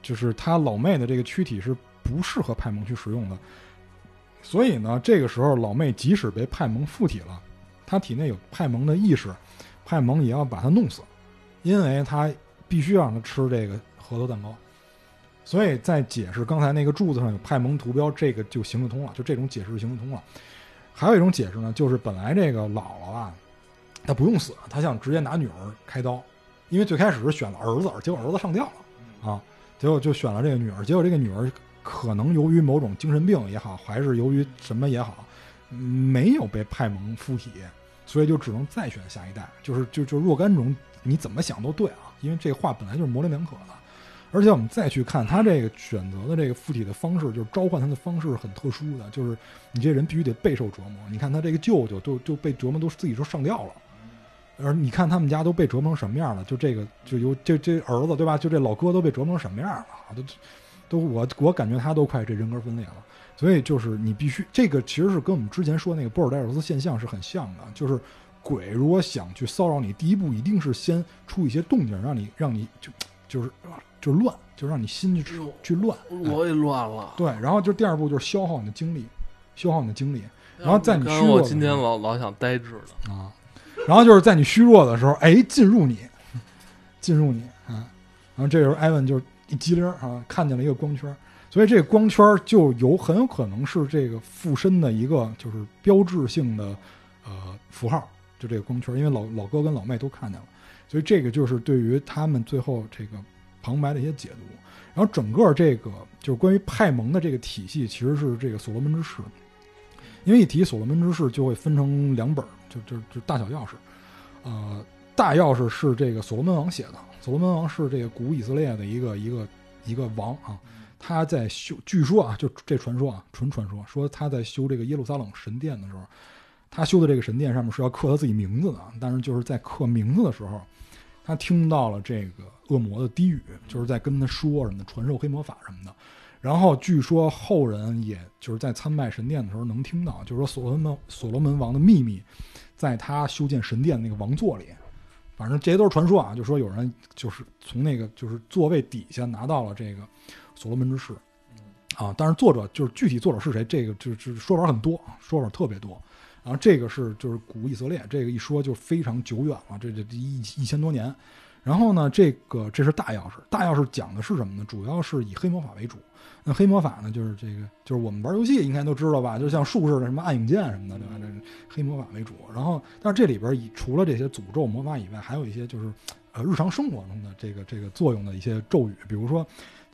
就是他老妹的这个躯体是不适合派蒙去使用的。所以呢，这个时候老妹即使被派蒙附体了，她体内有派蒙的意识，派蒙也要把她弄死，因为他必须让她吃这个核桃蛋糕。所以在解释刚才那个柱子上有派蒙图标，这个就行得通了，就这种解释行得通了。还有一种解释呢，就是本来这个姥姥啊，她不用死，她想直接拿女儿开刀，因为最开始是选了儿子，结果儿子上吊了啊，结果就选了这个女儿，结果这个女儿可能由于某种精神病也好，还是由于什么也好，没有被派蒙附体，所以就只能再选下一代，就是就就若干种你怎么想都对啊，因为这话本来就是模棱两可的。而且我们再去看他这个选择的这个附体的方式，就是召唤他的方式很特殊的，就是你这人必须得备受折磨。你看他这个舅舅都就被折磨都自己都上吊了，而你看他们家都被折磨成什么样了？就这个就有这这儿子对吧？就这老哥都被折磨成什么样了？都都我我感觉他都快这人格分裂了。所以就是你必须这个其实是跟我们之前说那个波尔代尔斯现象是很像的，就是鬼如果想去骚扰你，第一步一定是先出一些动静，让你让你就就是就乱，就让你心去去乱。我也乱了。对，然后就第二步就是消耗你的精力，消耗你的精力然后在你虚弱我今天老老想呆滞了，啊。然后就是在你虚弱的时候，哎，进入你，进入你啊。然后这时候艾文就一激灵啊，看见了一个光圈，所以这个光圈就有很有可能是这个附身的一个就是标志性的呃符号，就这个光圈，因为老老哥跟老妹都看见了，所以这个就是对于他们最后这个旁白的一些解读。然后整个这个就是关于派蒙的这个体系，其实是这个所罗门之誓。因为一提所罗门之誓，就会分成两本，就就就大小钥匙。呃，大钥匙是这个所罗门王写的，所罗门王是这个古以色列的一个一个一个王啊。他在修，据说啊，就这传说啊，纯传说，说他在修这个耶路撒冷神殿的时候，他修的这个神殿上面是要刻他自己名字的，但是就是在刻名字的时候，他听到了这个恶魔的低语，就是在跟他说什么，传授黑魔法什么的。然后据说后人也就是在参拜神殿的时候能听到，就是说所罗门所罗门王的秘密，在他修建神殿那个王座里。反正这些都是传说啊，就说有人就是从那个就是座位底下拿到了这个所罗门之誓，啊，但是作者就是具体作者是谁，这个就是说法很多，说法特别多。然后这个是就是古以色列，这个一说就非常久远了，这这一一千多年。然后呢，这个这是大钥匙，大钥匙讲的是什么呢？主要是以黑魔法为主。那黑魔法呢，就是这个，就是我们玩游戏应该都知道吧？就像术士的什么暗影剑什么的，对吧？这是黑魔法为主。然后，但是这里边以除了这些诅咒魔法以外，还有一些就是呃日常生活中的这个这个作用的一些咒语，比如说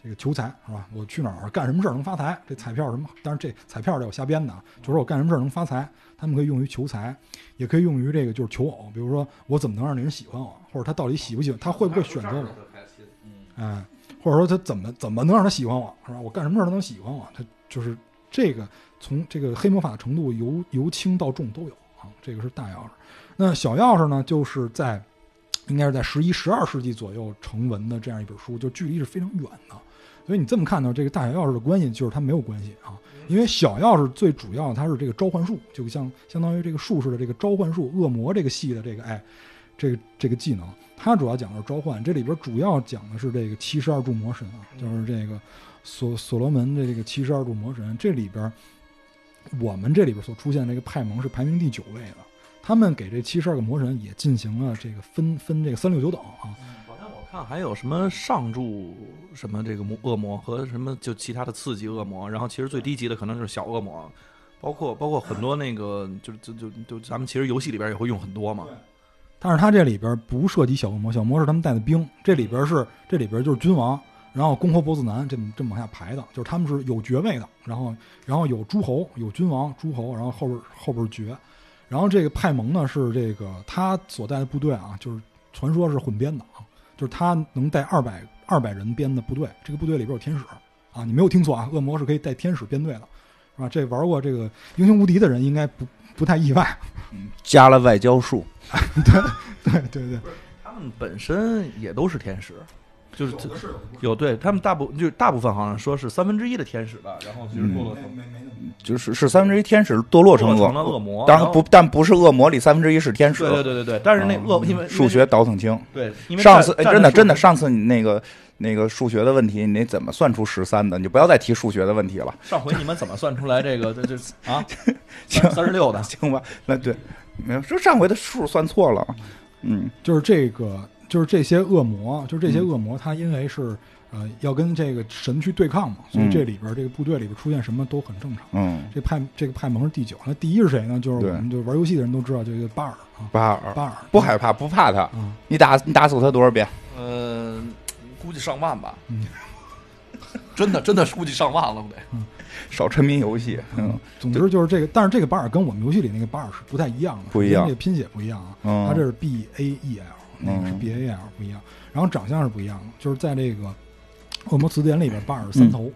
这个求财是吧？我去哪儿干什么事儿能发财？这彩票什么？但是这彩票得有瞎编的，就是我干什么事儿能发财，他们可以用于求财，也可以用于这个就是求偶，比如说我怎么能让那人喜欢我，或者他到底喜不喜欢，他会不会选择我？哎，或者说他怎么怎么能让他喜欢我，是吧？我干什么事儿他能喜欢我？他就是这个从这个黑魔法的程度由由轻到重都有啊，这个是大钥匙。那小钥匙呢，就是在应该是在十一、十二世纪左右成文的这样一本书，就距离是非常远的。所以你这么看呢，这个大小钥匙的关系就是它没有关系啊，因为小钥匙最主要它是这个召唤术，就像相当于这个术士的这个召唤术，恶魔这个系的这个哎，这个这个技能。它主要讲的是召唤，这里边主要讲的是这个七十二柱魔神啊，就是这个所所罗门的这个七十二柱魔神。这里边我们这里边所出现这个派蒙是排名第九位的，他们给这七十二个魔神也进行了这个分分这个三六九等啊。好像我看还有什么上柱什么这个魔恶魔和什么就其他的次级恶魔，然后其实最低级的可能就是小恶魔，包括包括很多那个就就就就咱们其实游戏里边也会用很多嘛。但是他这里边不涉及小恶魔，小魔是他们带的兵，这里边是这里边就是君王，然后公侯伯子男这么这么往下排的，就是他们是有爵位的，然后然后有诸侯，有君王、诸侯，然后后边后边爵，然后这个派蒙呢是这个他所带的部队啊，就是传说是混编的啊，就是他能带二百二百人编的部队，这个部队里边有天使啊，你没有听错啊，恶魔是可以带天使编队的，是吧？这玩过这个英雄无敌的人应该不不太意外，加了外交术，对对对对。他们本身也都是天使，就是有对他们大部就是大部分好像说是三分之一的天使吧，然后就是堕落成就是是三分之一天使堕落成恶恶魔，当然不，但不是恶魔里三分之一是天使。对对对对对，但是那恶因为嗯数学倒腾清。对，因为上次哎，真的真的，上上次你那个那个数学的问题，你怎么算出十三的？你就不要再提数学的问题了，上回你们怎么算出来这个这这啊 行三十六的？行吧？那对，没有，就上回的数算错了。嗯，就是这个，就是这些恶魔，就是这些恶魔，他因为是呃要跟这个神去对抗嘛，所以嗯这里边这个部队里边出现什么都很正常。嗯，这派这个派蒙是第九，那第一是谁呢？就是我们就玩游戏的人都知道，这个巴尔啊，巴尔巴尔不害怕，不怕他。啊，你打你打死他多少遍？呃，估计上万吧。嗯，真的真的是估计上万了，不得？少沉迷游戏。嗯。总之就是这个，但是这个巴尔跟我们游戏里那个巴尔是不太一样的，不一样。拼写不一样啊，嗯，它这是 B A E L，那个是嗯 B A L 不一样，然后长相是不一样的，就是在这个恶魔词典里边，巴尔是三头，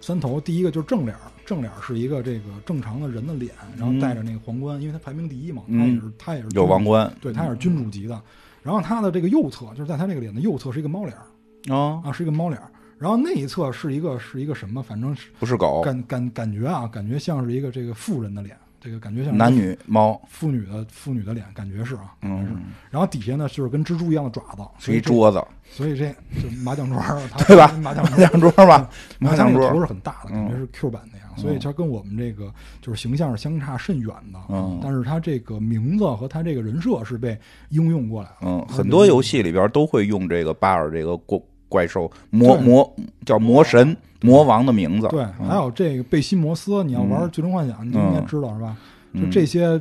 三头第一个就是正脸儿，正脸儿是一个这个正常的人的脸，然后戴着那个皇冠，因为他排名第一嘛，他也是他也是有王冠对，他也是君主级的。然后他的这个右侧，就是在他这个脸的右侧是一个猫脸儿啊，啊，是一个猫脸儿。然后那一侧是一个是一个什么？反正是不是狗，感感感觉啊，感觉像是一个这个妇人的脸，这个感觉像男女猫。妇女的妇女的脸，感觉是啊。嗯，然后底下呢就是跟蜘蛛一样的爪子，是一桌子，所以这就麻将桌儿，对吧 麻将麻将桌吧，麻将它那个头。是很大的，感觉是 Q 版那样，所以它跟我们这个就是形象是相差甚远的。嗯但是它这个名字和它这个人设是被应用过来了。嗯，很多游戏里边都会用这个巴尔这个怪怪兽魔魔叫魔神魔王的名字。对，嗯。还有这个贝西摩斯，你要玩嗯《最终幻想》，你就应该知道是吧？就嗯这些，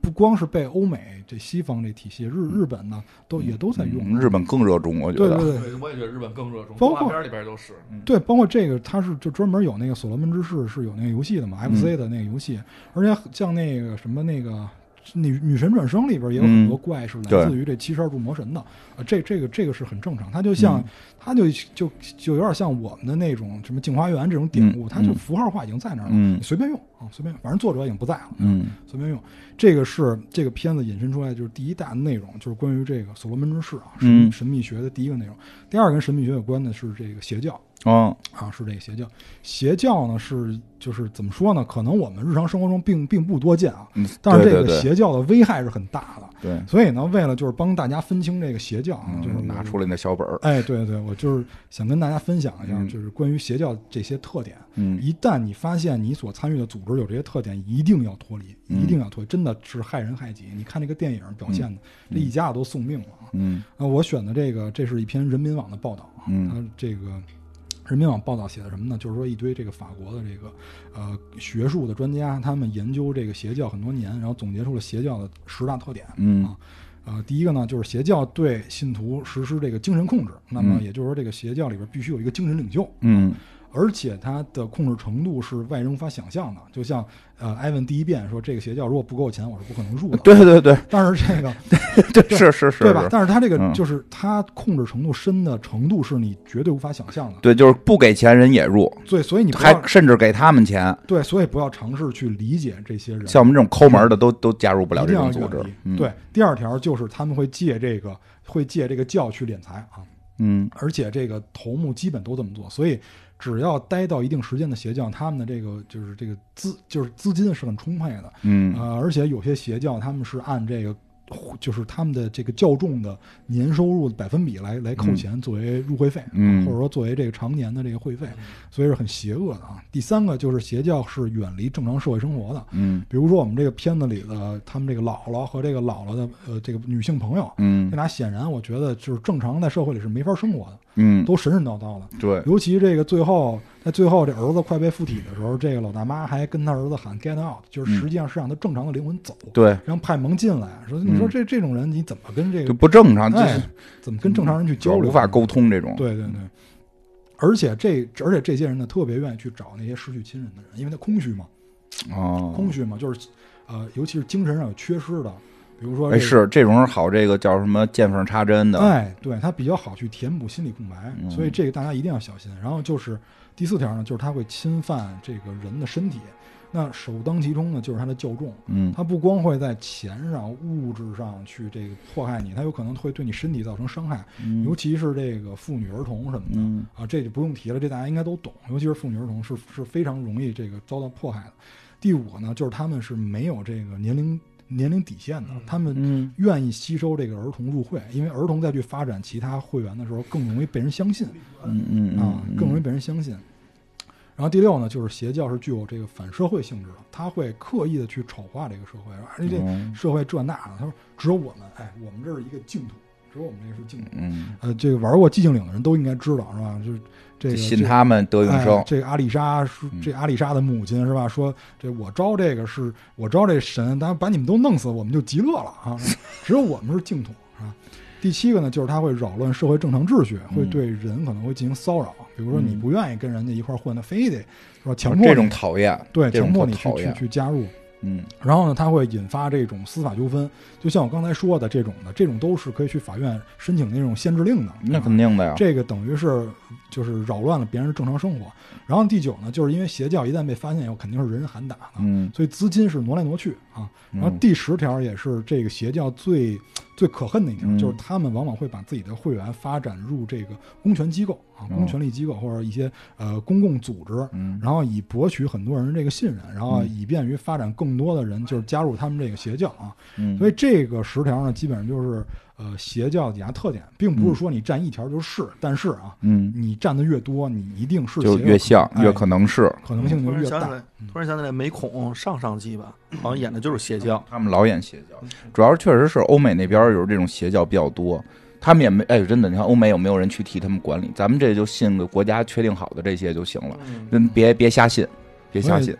不光是被欧美这西方这体系，日日本呢都也都在用。嗯日本更热衷，我觉得。对对对。对，我也觉得日本更热衷，包括动画片里边都是。对，包括这个，它是就专门有那个《所罗门之誓》是有那个游戏的嘛，FC 的那个游戏，而且像那个什么那个女女神转生里边也有很多怪是来自于这七十二柱魔神的，啊，这这个这个是很正常。它就像嗯它就就就有点像我们的那种什么镜花缘这种典故，嗯它就嗯符号化已经在那儿了，嗯你随便用啊，随便用，反正作者已经不在了，嗯随便用。这个是这个片子引申出来就是第一大的内容，就是关于这个所罗门之事啊，神、嗯神秘学的第一个内容。第二跟神秘学有关的是这个邪教。哦啊，是这个邪教。邪教呢是就是怎么说呢？可能我们日常生活中并并不多见啊，嗯，但是这个邪教的危害是很大的。对，所以呢，为了就是帮大家分清这个邪教啊，就是嗯拿出来那小本儿，哎，对对，我就是想跟大家分享一下，嗯就是关于邪教这些特点。嗯一旦你发现你所参与的组织有这些特点，一定要脱离，嗯一定要脱离，真的是害人害己。你看这个电影表现的，这一家子都送命了啊！嗯那我选的这个，这是一篇人民网的报道啊，嗯它这个人民网报道写的什么呢？就是说一堆这个法国的这个呃学术的专家，他们研究这个邪教很多年，然后总结出了邪教的十大特点。嗯啊呃，第一个呢，就是邪教对信徒实施这个精神控制，那么嗯也就是说，这个邪教里边必须有一个精神领袖，嗯而且它的控制程度是外人无法想象的。就像呃，艾文第一遍说，这个邪教如果不给我钱，我是不可能入的。对对对。但是这个 对，是是是，对吧？但是他这个嗯。就是他控制程度深的程度是你绝对无法想象的。对，就是不给钱人也入，对，所以你还甚至给他们钱，对，所以不要尝试去理解这些人，像我们这种抠门的都都加入不了这种组织对，，第二条就是他们会借这个会借这个教去敛财啊，嗯。而且这个头目基本都这么做，所以只要待到一定时间的邪教，他们的这个就是这个资就是资金是很充沛的，嗯呃，而且有些邪教他们是按这个。就是他们的这个教众的年收入的百分比来来扣钱作为入会费，嗯。或者说作为这个常年的这个会费，所以是很邪恶的啊。第三个就是邪教是远离正常社会生活的，嗯。比如说我们这个片子里的他们这个姥姥和这个姥姥的呃这个女性朋友，嗯。这俩显然我觉得就是正常在社会里是没法生活的，嗯，都神神叨叨的。对，尤其这个最后，在最后这儿子快被附体的时候，这个老大妈还跟他儿子喊 “get out”，就是实际上是让他正常的灵魂走，对，让派蒙进来。说你说这这种人你怎么跟这个就个不正常，就哎是怎么跟正常人去交流？无法沟通这种。对对对，而且这而且这些人呢，特别愿意去找那些失去亲人的人，因为他空虚嘛，哦，空虚嘛，就是呃，尤其是精神上有缺失的，比如说哎，这个是这种人好，这个叫什么见缝插针的。哎，对，它比较好去填补心理空白，嗯所以这个大家一定要小心。然后就是第四条呢，就是它会侵犯这个人的身体。那首当其冲呢，就是它的教众，嗯它不光会在钱上、物质上去这个迫害你，它有可能会对你身体造成伤害，嗯尤其是这个妇女儿童什么的、嗯啊，这就不用提了，这大家应该都懂。尤其是妇女儿童是是非常容易这个遭到迫害的。第五个呢，就是他们是没有这个年龄年龄底线的，他们嗯。愿意吸收这个儿童入会，因为儿童再去发展其他会员的时候，更容易被人相信嗯嗯啊，嗯，更容易被人相信。然后第六呢，就是邪教是具有这个反社会性质的，他会刻意的去丑化这个社会，而且嗯这社会这那的，他说只有我们，哎，我们这是一个净土，只有我们这是净土。嗯，呃，这个玩过寂静岭的人都应该知道是吧？就是这个信他们得永哎生。这个阿丽莎说嗯，这阿丽莎的母亲是吧？说这我招这个是我招这神，咱把你们都弄死，我们就极乐了啊！只有我们是净土啊。第七个呢，就是他会扰乱社会正常秩序，会嗯对人可能会进行骚扰。比如说你嗯不愿意跟人家一块混，他非得说强迫这种讨厌，对强迫你去去加入。嗯然后呢，它会引发这种司法纠纷，就像我刚才说的这种的，这种都是可以去法院申请那种限制令的。那啊肯定的呀。这个等于是就是扰乱了别人的正常生活。然后第九呢，就是因为邪教一旦被发现以后，肯定是人人喊打的，嗯，所以资金是挪来挪去啊。然后嗯第十条也是这个邪教最最可恨的一条，嗯。就是他们往往会把自己的会员发展入这个公权机构啊、哦。公权力机构或者一些呃公共组织。嗯。然后以博取很多人这个信任，然后嗯。以便于发展更多的人就是加入他们这个邪教啊。嗯，所以这个十条呢，基本上就是呃邪教的几大特点，并不是说你占一条就是，但是啊，嗯，你占的越多，你一定是就越像，哎越可能是。可能性就越大突然想起。来，突然想起来，美恐上上季吧，好像演的就是邪教。他们老演邪教，主要是确实是欧美那边有这种邪教比较多。他们也没哎，真的，你看欧美有没有人去替他们管理？咱们这就信个国家确定好的这些就行了，别别瞎信，别瞎信。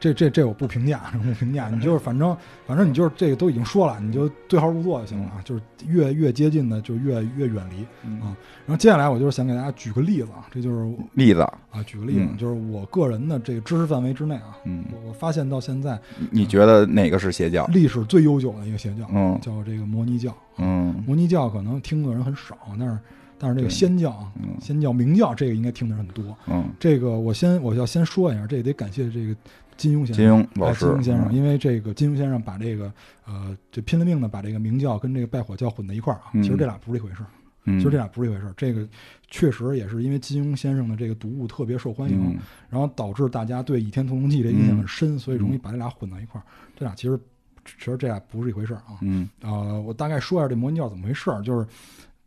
这这这我不评价，不评价。你就是反正反正你就是这个都已经说了，你就对号入座就行了啊。就是越越接近的就越越远离嗯啊。然后接下来我就是想给大家举个例子啊，这就是例子，啊，举个例子，嗯就是我个人的这个知识范围之内啊，嗯，我我发现到现在你觉得哪个是邪教？历史最悠久的一个邪教，嗯叫这个摩尼教。嗯摩尼教可能听的人很少，但是但是这个仙教啊，嗯仙教、明教这个应该听的人很多。嗯，这个我先我要先说一下，这个得感谢这个金庸先生。金庸老哎师，金庸先生，嗯因为这个金庸先生把这个呃，这拼了命的把这个明教跟这个拜火教混在一块儿啊，嗯其实这俩不是一回事儿，嗯，其实这俩不是一回事儿。这个确实也是因为金庸先生的这个读物特别受欢迎，嗯然后导致大家对《倚天屠龙记》这印象很深，所以容易把这俩混在一块儿。这俩其实其实这俩不是一回事儿啊。嗯呃，我大概说一下这摩尼教怎么回事儿，就是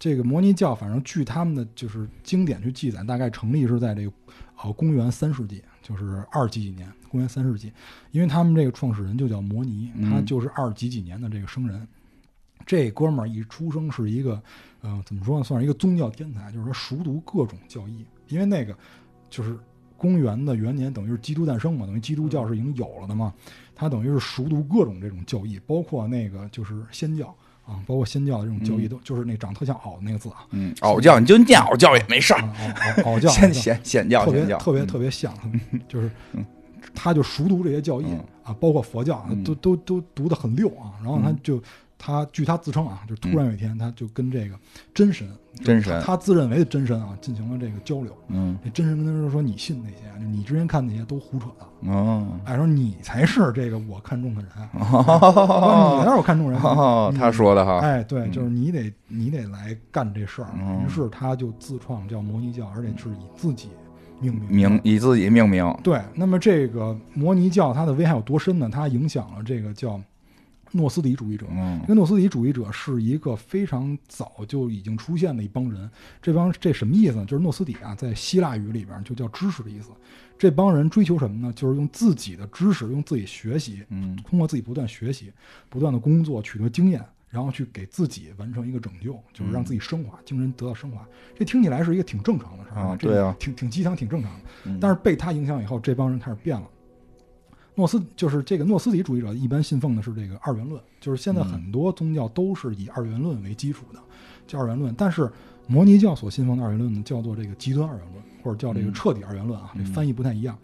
这个摩尼教，反正据他们的就是经典去记载，大概成立是在这个呃公元三世纪，就是二几几年，公元三世纪，因为他们这个创始人就叫摩尼，嗯他就是二几几年的这个生人。这哥们儿一出生是一个，呃，怎么说呢，算是一个宗教天才，就是说熟读各种教义，因为那个就是公元的元年，等于是基督诞生嘛，等于基督教是已经有了的嘛，他等于是熟读各种这种教义，包括那个就是仙教啊，包括仙教的这种教义，嗯。都就是那长特像袄的那个字啊，嗯，傲教你就念袄教也没事袄袄袄教，显袄教显显教特别特别嗯。特别像，就是嗯。他就熟读这些教义嗯。啊，包括佛教都都都读得很溜啊。然后他嗯。就他据他自称啊，就突然有一天他就跟这个真神，真神他他自认为的真神啊进行了这个交流。嗯这真神跟他说说你信那些，就你之前看那些都胡扯的，哦哎，说你才是这个我看中的人，说你才是我看中人。哦，他说的哈，哎，对，嗯就是你得你得来干这事儿。嗯于是他就自创叫摩尼教，而且是以自己命名。名以自己命名，对，那么这个摩尼教它的危害有多深呢？它影响了这个叫诺斯底主义者。嗯这个诺斯底主义者是一个非常早就已经出现的一帮人。这帮这什么意思呢？就是诺斯底啊，在希腊语里边就叫知识的意思。这帮人追求什么呢？就是用自己的知识，用自己学习，嗯通过自己不断学习、不断的工作，取得经验，然后去给自己完成一个拯救，就是让自己升华，精神得到升华。这听起来是一个挺正常的事儿啊对啊挺挺鸡汤，挺正常的。嗯但是被他影响以后，这帮人开始变了。诺斯就是这个诺斯底主义者，一般信奉的是这个二元论，就是现在嗯很多宗教都是以二元论为基础的，叫二元论。但是摩尼教所信奉的二元论呢，叫做这个极端二元论，或者叫这个嗯彻底二元论啊，嗯这翻译不太一样。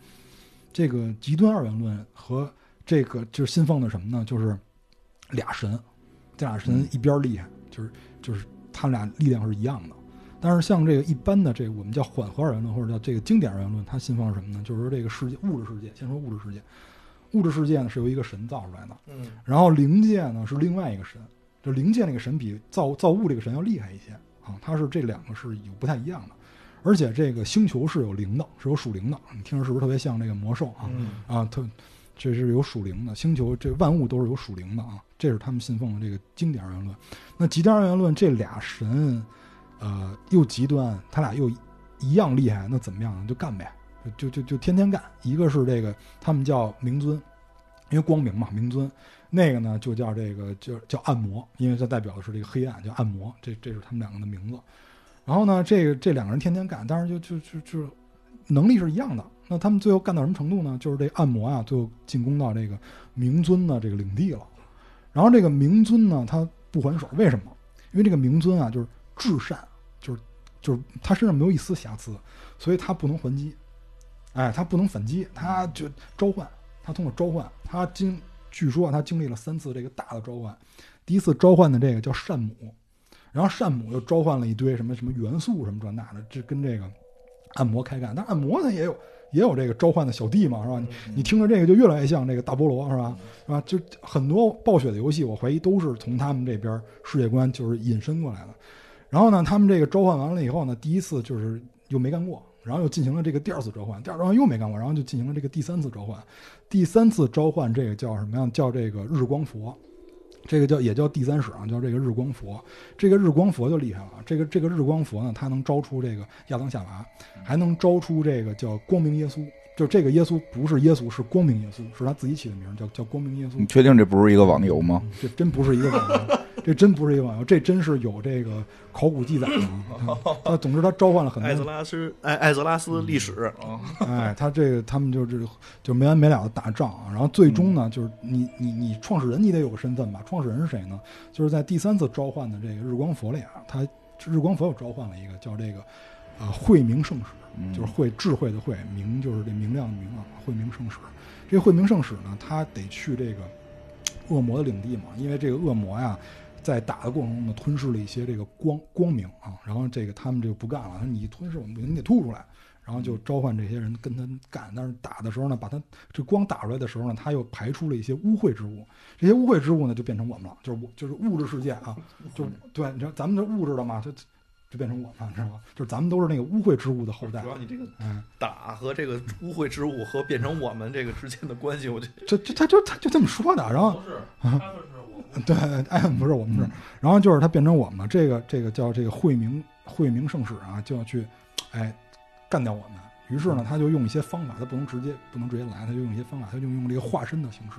这个极端二元论和这个就是信奉的什么呢？就是俩神，这俩神嗯一边儿厉害，就是就是他们俩力量是一样的。但是像这个一般的这个我们叫缓和二元论或者叫这个经典二元论，它信奉什么呢？就是说这个世界物质世界，先说物质世界，物质世界呢是由一个神造出来的，嗯然后灵界呢是另外一个神，就灵界那个神比造造物这个神要厉害一些啊，它是这两个是有不太一样的，而且这个星球是有灵的，是有属灵的，你听着是不是特别像这个魔兽啊？嗯啊，特这是有属灵的星球，这万物都是有属灵的啊，这是他们信奉的这个经典二元论。那极端二元论这俩神，呃，又极端，他俩又一样厉害，那怎么样呢？就干呗，就就就天天干。一个是这个他们叫明尊，因为光明嘛，明尊。那个呢就叫这个就叫暗魔，因为它代表的是这个黑暗，叫暗魔。这这是他们两个的名字。然后呢，这个这两个人天天干，但是就就就就能力是一样的。那他们最后干到什么程度呢？就是这暗魔啊，最后进攻到这个明尊的这个领地了。然后这个明尊呢，他不还手，为什么？因为这个明尊啊，就是至善，就是就是他身上没有一丝瑕疵，所以他不能还击。哎，他不能反击，他就召唤，他通过召唤，他经据说他经历了三次这个大的召唤。第一次召唤的这个叫善母，然后善母又召唤了一堆什么什么元素什么这那的，这跟这个按摩开干。但按摩它也有也有这个召唤的小弟嘛，是吧？你你听着这个就越来越像这个大菠萝，是吧？是吧？就很多暴雪的游戏，我怀疑都是从他们这边世界观就是引申过来的。然后呢，他们这个召唤完了以后呢，第一次就是又没干过，然后又进行了这个第二次召唤，第二次召唤又没干过，然后就进行了这个第三次召唤。第三次召唤这个叫什么呀？叫这个日光佛。这个叫也叫第三使啊，叫这个日光佛。这个日光佛就厉害了，这个这个日光佛呢，它能招出这个亚当夏娃，还能招出这个叫光明耶稣。就这个耶稣不是耶稣，是光明耶稣，是他自己起的名儿，叫叫光明耶稣你。确定这不是一个网游吗？这真不是一个网游，这真不是一个网游，这真是有这个考古记载的。他 他总之他召唤了很多，艾泽拉斯艾艾泽拉斯历史，哎，他这个他们就是就没完没了的打仗啊，然后最终呢，就是你你你创始人你得有个身份吧？创始人是谁呢？就是在第三次召唤的这个日光佛里啊，他日光佛又召唤了一个叫这个呃慧明圣使，嗯就是慧智慧的慧，明就是这明亮的明啊，慧明圣使。这个慧明圣使呢，他得去这个恶魔的领地嘛，因为这个恶魔呀，在打的过程中呢，吞噬了一些这个光光明啊，然后这个他们就不干了，他说你吞噬我们不行，你得吐出来。然后就召唤这些人跟他干，但是打的时候呢，把他这光打出来的时候呢，他又排出了一些污秽之物，这些污秽之物呢就变成我们了，就是我就是物质世界啊，就 对，你知道咱们这物质的嘛，就就变成我们了，知道吗？就是咱们都是那个污秽之物的后代主，要你这个嗯，打和这个污秽之物和变成我们这个之间的关系，我觉得这这他就他就这么说的，然后不是，他就是我，对，哎，不是我们是，然后就是他变成我们了，这个这个叫这个惠明惠明圣使啊，就要去，哎，干掉我们。于是呢，他就用一些方法，他不能直接不能直接来，他就用一些方法，他就用这个化身的形式，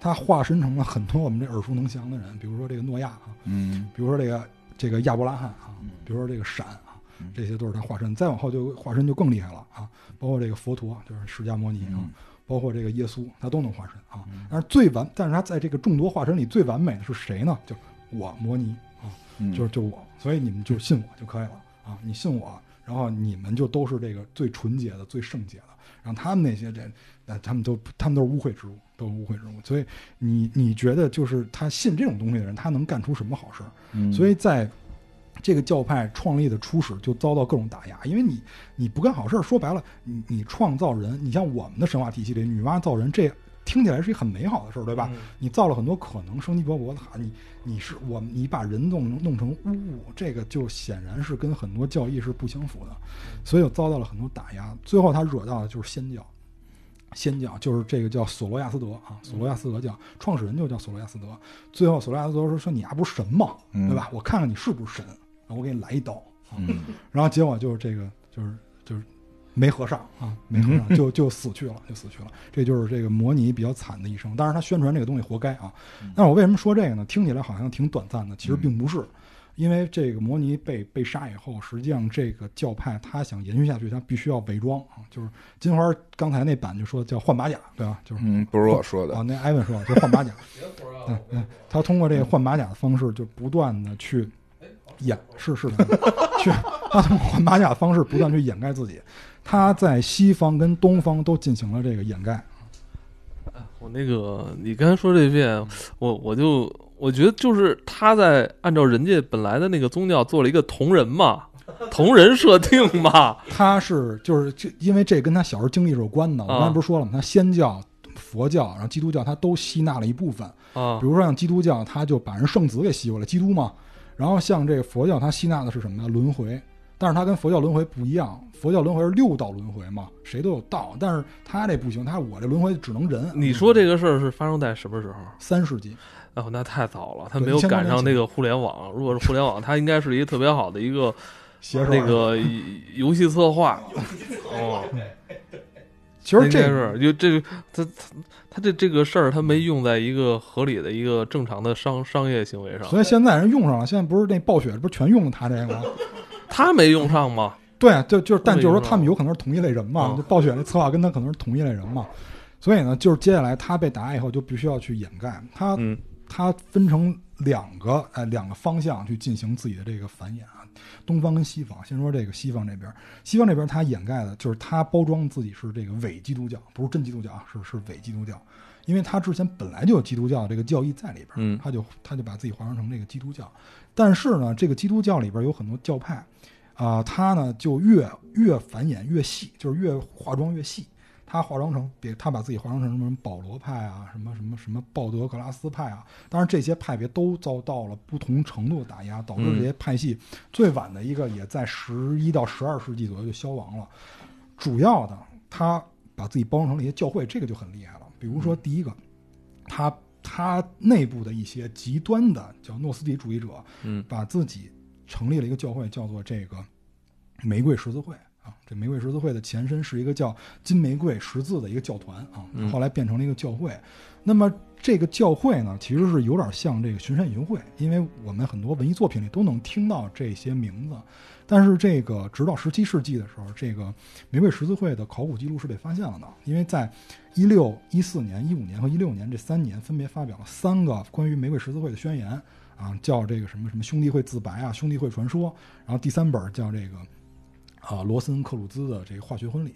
他化身成了很多我们这耳熟能详的人，比如说这个诺亚啊，嗯比如说这个这个亚伯拉罕啊嗯，比如说这个闪啊嗯，这些都是他化身。再往后就化身就更厉害了啊，包括这个佛陀，就是释迦摩尼啊嗯，包括这个耶稣，他都能化身啊嗯。但是最完，但是他在这个众多化身里最完美的是谁呢？就我摩尼啊，嗯，就是就我，所以你们就信我就可以了啊，你信我，然后你们就都是这个最纯洁的、最圣洁的。然后他们那些这，那他们都他们都是污秽之物，都是污秽之物。所以你你觉得就是他信这种东西的人，他能干出什么好事儿？嗯所以在这个教派创立的初始就遭到各种打压，因为你你不干好事儿，说白了，你你创造人，你像我们的神话体系里，女娲造人，这听起来是一很美好的事儿，对吧？嗯你造了很多可能生机勃勃的哈，你你是我你把人弄弄成污物，这个就显然是跟很多教义是不相符的，所以就遭到了很多打压。最后他惹到的就是仙教，仙教就是这个叫索罗亚斯德啊，索罗亚斯德教创始人就叫索罗亚斯德。最后索罗亚斯德说说你丫不是神吗？嗯对吧？我看看你是不是神，然后我给你来一刀。啊嗯然后结果就是这个就是就是没合上啊，没合上就就死去了，就死去了。这就是这个模拟比较惨的一生。当然他宣传这个东西活该啊。但是我为什么说这个呢？听起来好像挺短暂的，其实并不是。因为这个摩尼被被杀以后，实际上这个教派他想延续下去，他必须要伪装啊。就是金花刚才那版就说叫换马甲，对吧？就是嗯，不是我说的啊，，那艾文说就换马甲。嗯嗯，他通过这个换马甲的方式，就不断的去掩，是是的，去他通过换马甲的方式不断去掩盖自己。他在西方跟东方都进行了这个掩盖。我那个，你刚才说这遍，我我就我觉得就是他在按照人家本来的那个宗教做了一个同人嘛，同人设定嘛，他是就是这，因为这跟他小时候经历是有关的。我刚才不是说了吗？他先教、佛教，然后基督教，他都吸纳了一部分。啊比，如说像基督教，他就把人圣子给吸过来，基督嘛。然后像这个佛教，他吸纳的是什么呢？轮回。但是他跟佛教轮回不一样，佛教轮回是六道轮回嘛，谁都有道。但是他这不行，他我这轮回只能人。你说这个事儿是发生在什么时候？三世纪，哦，那太早了，他没有1000多年前赶上那个互联网。如果是互联网，它应该是一个特别好的一个那个游戏策划。哦，其实这是就这个他他他这这个事儿，他没用在一个合理的一个正常的商商业行为上，所以现在人用上了，现在不是那暴雪不是全用的他这个吗？他没用上吗？对，啊就就是，但就是说他们有可能是同一类人嘛，暴雪那策划跟他可能是同一类人嘛，所以呢，就是接下来他被打以后，就必须要去掩盖。他嗯。它分成两个呃两个方向去进行自己的这个繁衍啊，东方跟西方。先说这个西方这边，西方这边他掩盖的就是他包装自己是这个伪基督教，不是真基督教啊，是是伪基督教，因为他之前本来就有基督教这个教义在里边，嗯他就他就把自己化妆成这个基督教。但是呢，这个基督教里边有很多教派啊、他呢就越越繁衍越细，就是越化妆越细。他化妆成别，他把自己化妆成什么保罗派啊，什么什么什么鲍德格拉斯派啊，当然这些派别都遭到了不同程度的打压，导致这些派系最晚的一个也在十一到十二世纪左右就消亡了。主要的，他把自己包装成了一些教会，这个就很厉害了。比如说第一个，他他内部的一些极端的叫诺斯底主义者，嗯把自己成立了一个教会，叫做这个玫瑰十字会啊，这玫瑰十字会的前身是一个叫金玫瑰十字的一个教团啊嗯，后来变成了一个教会。那么这个教会呢，其实是有点像这个巡山义雄会，因为我们很多文艺作品里都能听到这些名字。但是这个直到十七世纪的时候，这个玫瑰十字会的考古记录是被发现了的，因为在一六一四年、一五年和一六年这三年分别发表了三个关于玫瑰十字会的宣言啊，叫这个什么什么兄弟会自白啊、兄弟会传说，然后第三本叫这个啊罗森克鲁兹的这个化学婚礼。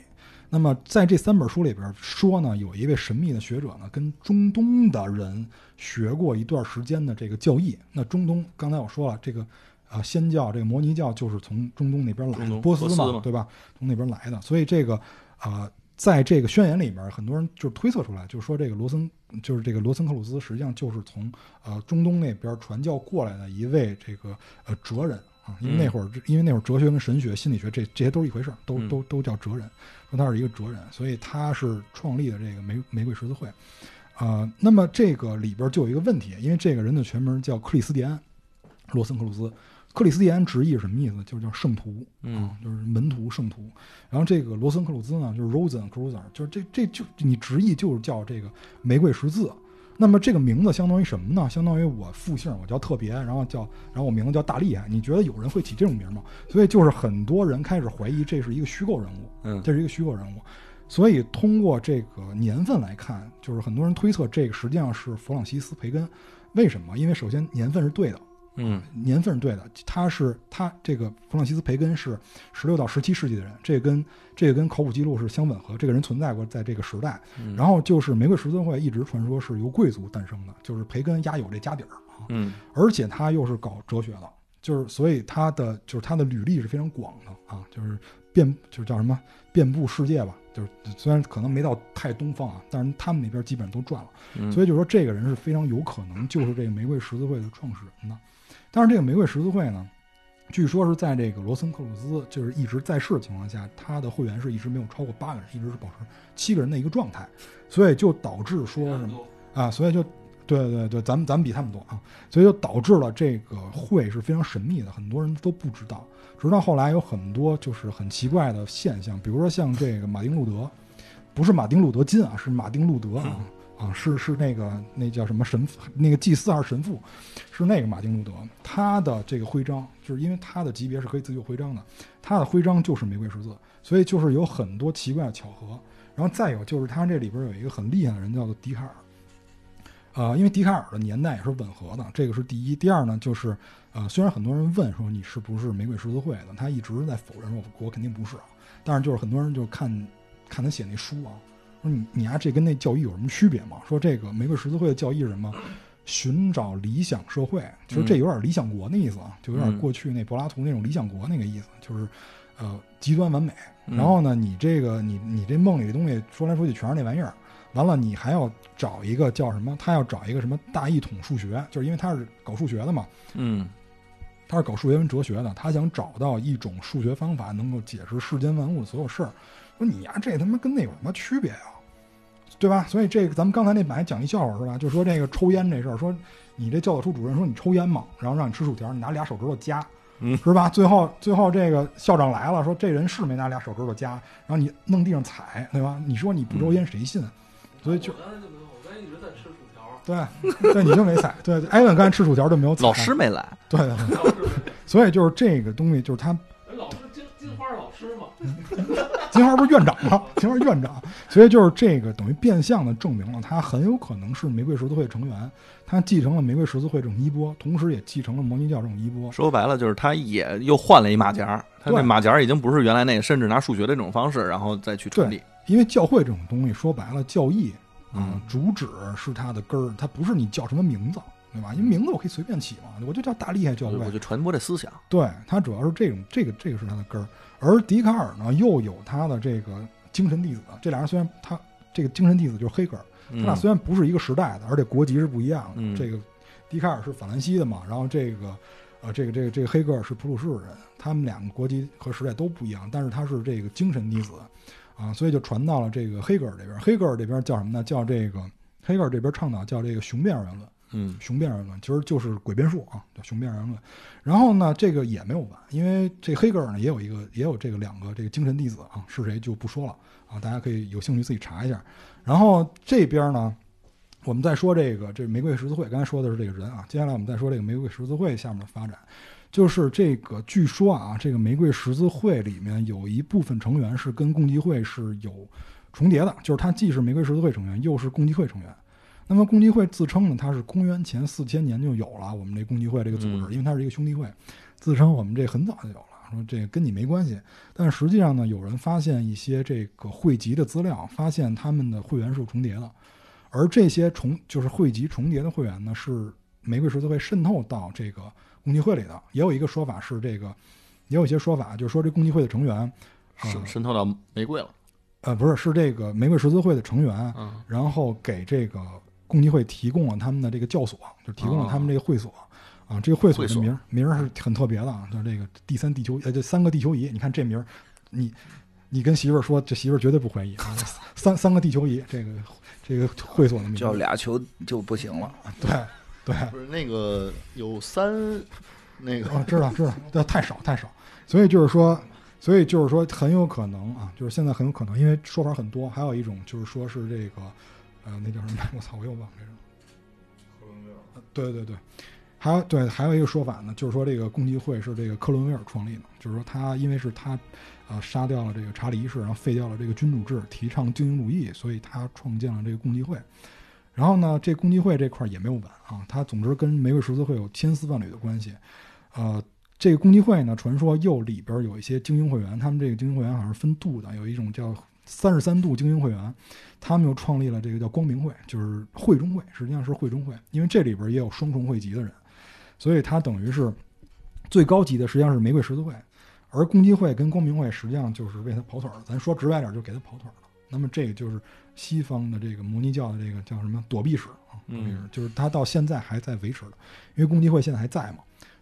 那么在这三本书里边说呢，有一位神秘的学者呢，跟中东的人学过一段时间的这个教义。那中东刚才我说了，这个啊仙教这个摩尼教就是从中东那边来的，波斯嘛对吧？从那边来的，所以这个啊、在这个宣言里边，很多人就是推测出来，就是说这个罗森，就是这个罗森克鲁斯，实际上就是从呃中东那边传教过来的一位这个呃哲人啊，因为那会儿、因为那会儿哲学跟神学、心理学这这些都是一回事儿，都嗯都都叫哲人，说他是一个哲人，所以他是创立的这个玫玫瑰十字会。啊，那么这个里边就有一个问题，因为这个人的全名叫克里斯蒂安·罗森克鲁兹。克里斯蒂安直译是什么意思？就是叫圣徒，嗯啊，就是门徒、圣徒。然后这个罗森克鲁兹呢，就是 Rosen Cruiser，就是这这就你直译就是叫这个玫瑰十字。那么这个名字相当于什么呢？相当于我复姓，我叫特别，然后叫，然后我名字叫大厉害。你觉得有人会起这种名吗？所以就是很多人开始怀疑这是一个虚构人物，嗯这是一个虚构人物。所以通过这个年份来看，就是很多人推测这个实际上是弗朗西斯·培根。为什么？因为首先年份是对的，嗯。年份是对的，他是他这个弗朗西斯·培根是十六到十七世纪的人，这个跟这个跟考古记录是相吻合，这个人存在过在这个时代。嗯。然后就是玫瑰十字会一直传说是由贵族诞生的，就是培根压有这家底儿啊，嗯。而且他又是搞哲学的，就是所以他的就是他的履历是非常广的啊，就是遍就是叫什么遍布世界吧，就是虽然可能没到太东方啊，但是他们那边基本上都转了。嗯，所以就说这个人是非常有可能就是这个玫瑰十字会的创始人的。但是这个玫瑰十字会呢，据说是在这个罗森克鲁兹就是一直在世的情况下，他的会员是一直没有超过八个人，一直是保持七个人的一个状态，所以就导致说什么啊，所以就。对对对，咱们咱们比他们多啊，所以就导致了这个会是非常神秘的，很多人都不知道。直到后来有很多就是很奇怪的现象，比如说像这个马丁路德，不是马丁路德金啊，是马丁路德啊，啊，是是那个那叫什么神父，那个祭司还是神父，是那个马丁路德，他的这个徽章，就是因为他的级别是可以自由徽章的，他的徽章就是玫瑰十字，所以就是有很多奇怪的巧合。然后再有就是他这里边有一个很厉害的人叫做笛卡尔，呃，因为笛卡尔的年代也是吻合的，这个是第一。第二呢，就是呃，虽然很多人问说你是不是玫瑰十字会的，他一直在否认说我我肯定不是啊，但是就是很多人就看看他写那书啊，说你你啊，这跟那教义有什么区别吗？说这个玫瑰十字会的教义是什么？寻找理想社会，其实这有点理想国那意思啊，就有点嗯过去那柏拉图那种理想国那个意思，就是呃极端完美。嗯然后呢，你这个你你这梦里的东西说来说去全是那玩意儿，完了你还要找一个叫什么？他要找一个什么大一统数学，就是因为他是搞数学的嘛，嗯他是搞数学跟哲学的，他想找到一种数学方法能够解释世间万物的所有事儿。说你呀，这他妈跟那有什么区别啊？对吧？所以这个咱们刚才那版还讲一笑话是吧？就说这个抽烟这事儿，说你这教导处主任说你抽烟嘛？然后让你吃薯条，你拿俩手指头夹，嗯是吧？最后最后这个校长来了，说这人是没拿俩手指头夹，然后你弄地上踩，对吧？你说你不抽烟谁信？所以就我刚才就没有，我刚才一直在吃薯条。对对，你就没踩。对，艾文刚才吃薯条就没有踩。老师没来，对所以就是这个东西，就是他哎老师金金花是老师嘛？金花不是院长吗？金花院长，所以就是这个等于变相的证明了他很有可能是玫瑰十字会成员，他继承了玫瑰十字会这种衣钵，同时也继承了摩尼教这种衣钵。说白了就是他也又换了一马甲，他那马甲已经不是原来那个，甚至拿数学的这种方式，然后再去传递。因为教会这种东西说白了，教义啊、嗯主旨是它的根儿，它不是你叫什么名字，对吧？因为名字我可以随便起嘛，我就叫大厉害教会我。就传播这思想。对，它主要是这种这个这个是它的根儿，而笛卡尔呢又有他的这个精神弟子，这俩人虽然他这个精神弟子就是黑格尔，他俩嗯虽然不是一个时代的，而且国籍是不一样的。嗯这个笛卡尔是法兰西的嘛，然后这个呃这个这个这个黑格尔是普鲁士人，他们两个国籍和时代都不一样，但是他是这个精神弟子啊，所以就传到了这个黑格尔这边。黑格尔这边叫什么呢？叫这个黑格尔这边倡导叫这个雄辩二元论。嗯雄辩而论，其实就是诡辩术啊，叫雄辩而论。然后呢，这个也没有完，因为这黑格尔呢也有一个也有这个两个这个精神弟子啊，是谁就不说了啊，大家可以有兴趣自己查一下。然后这边呢，我们再说这个这玫瑰十字会，刚才说的是这个人啊，接下来我们再说这个玫瑰十字会下面的发展。就是这个，据说啊，这个玫瑰十字会里面有一部分成员是跟共济会是有重叠的，就是他既是玫瑰十字会成员，又是共济会成员。那么共济会自称呢，它是公元前四千年就有了我们这共济会这个组织，嗯因为它是一个兄弟会，自称我们这很早就有了，说这个跟你没关系。但实际上呢，有人发现一些这个汇集的资料，发现他们的会员是重叠的，而这些重就是汇集重叠的会员呢，是玫瑰十字会渗透到这个共济会里的。也有一个说法是这个，也有一些说法就是说这共济会的成员，啊、渗渗透到玫瑰了。呃，不是，是这个玫瑰十字会的成员，嗯然后给这个共济会提供了他们的这个教所，就提供了他们这个会所。啊，这个会所的名儿名是很特别的啊，就是这个第三地球呃，这三个地球仪，你看这名儿，你你跟媳妇儿说，这媳妇儿绝对不怀疑啊，三三个地球仪，这个这个会所的名叫，俩球就不行了。对对，不是那个有三，那个啊，知道知道，这太少太少，所以就是说，所以就是说很有可能啊，就是现在很有可能，因为说法很多，还有一种就是说是这个，呃，那叫什么？我操，我又忘了这个。呃对对对，还有对还有一个说法呢，就是说这个共济会是这个克伦威尔创立的，就是说他因为是他，呃，杀掉了这个查理一世，然后废掉了这个君主制，提倡精英主义，所以他创建了这个共济会。然后呢，这共济会这块也没有完啊，它总之跟玫瑰十字会有千丝万缕的关系。呃，这个共济会呢，传说又里边有一些精英会员，他们这个精英会员好像是分度的，有一种叫三十三度精英会员，他们又创立了这个叫光明会，就是会中会，实际上是会中会，因为这里边也有双重会籍的人，所以它等于是最高级的实际上是玫瑰十字会，而共济会跟光明会实际上就是为他跑腿儿，咱说直白点儿，就给他跑腿儿。那么这个就是西方的这个摩尼教的这个叫什么躲避史啊，躲避史嗯就是它到现在还在维持的，因为共济会现在还在嘛。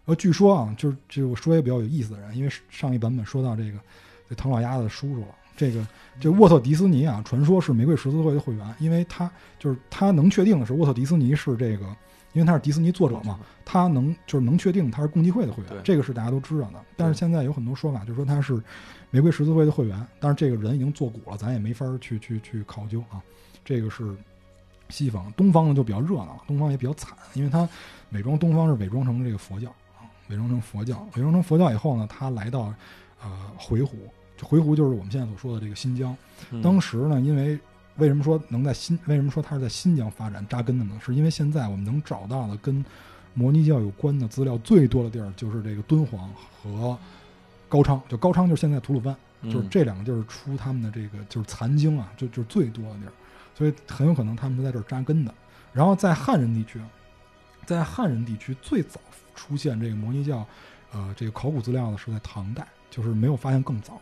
呃，据说啊，就是就我说一个比较有意思的人，因为上一版本说到这个这唐老鸭子的叔叔了，这个这沃特迪斯尼啊，传说是玫瑰十字会的会员，因为他就是他能确定的是沃特迪斯尼是这个，因为他是迪士尼作者嘛，他能就是能确定他是共济会的会员，这个是大家都知道的。但是现在有很多说法，就是说他是玫瑰十字会的会员，但是这个人已经作古了，咱也没法儿去去去考究啊。这个是西方，东方呢就比较热闹了，东方也比较惨，因为他伪装东方是伪装成这个佛教啊，伪装成佛教，伪装成佛教以后呢，他来到呃回鹘，这回鹘就是我们现在所说的这个新疆。嗯当时呢，因为为什么说能在新为什么说它是在新疆发展扎根的呢？是因为现在我们能找到的跟摩尼教有关的资料最多的地儿就是这个敦煌和高昌，就高昌就是现在吐鲁番，嗯就是这两个地儿出他们的这个就是残经啊，就就是最多的地儿，所以很有可能他们是在这儿扎根的。然后在汉人地区，在汉人地区最早出现这个摩尼教，呃，这个考古资料呢是在唐代，就是没有发现更早。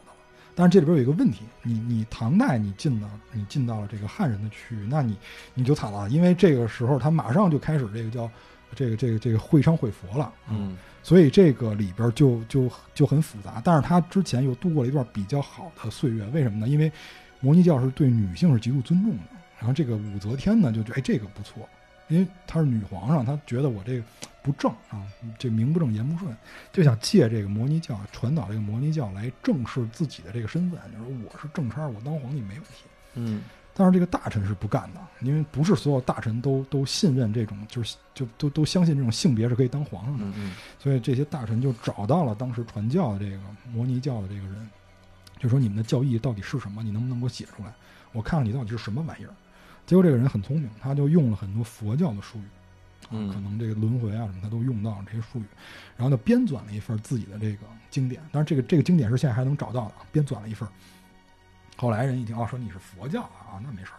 但是这里边有一个问题，你你唐代你进了你进到了这个汉人的区域，那你你就惨了，因为这个时候他马上就开始这个叫这个这个这个会商会佛了，嗯所以这个里边就就就很复杂，但是他之前又度过了一段比较好的岁月，为什么呢？因为摩尼教是对女性是极度尊重的，然后这个武则天呢就觉得哎这个不错，因为她是女皇上，她觉得我这个不正啊，这名不正言不顺，就想借这个摩尼教传导这个摩尼教来正视自己的这个身份，就是我是正差，我当皇帝没问题。嗯但是这个大臣是不干的，因为不是所有大臣都都信任这种，就是就都都相信这种性别是可以当皇上的。嗯嗯所以这些大臣就找到了当时传教的这个摩尼教的这个人，就说你们的教义到底是什么？你能不能给我写出来？我看看你到底是什么玩意儿。结果这个人很聪明，他就用了很多佛教的术语，啊，嗯可能这个轮回啊什么，他都用到了这些术语，然后就编纂了一份自己的这个经典。但是，这个这个经典是现在还能找到的，编纂了一份。后来人一听，哦，说你是佛教啊，那没事儿。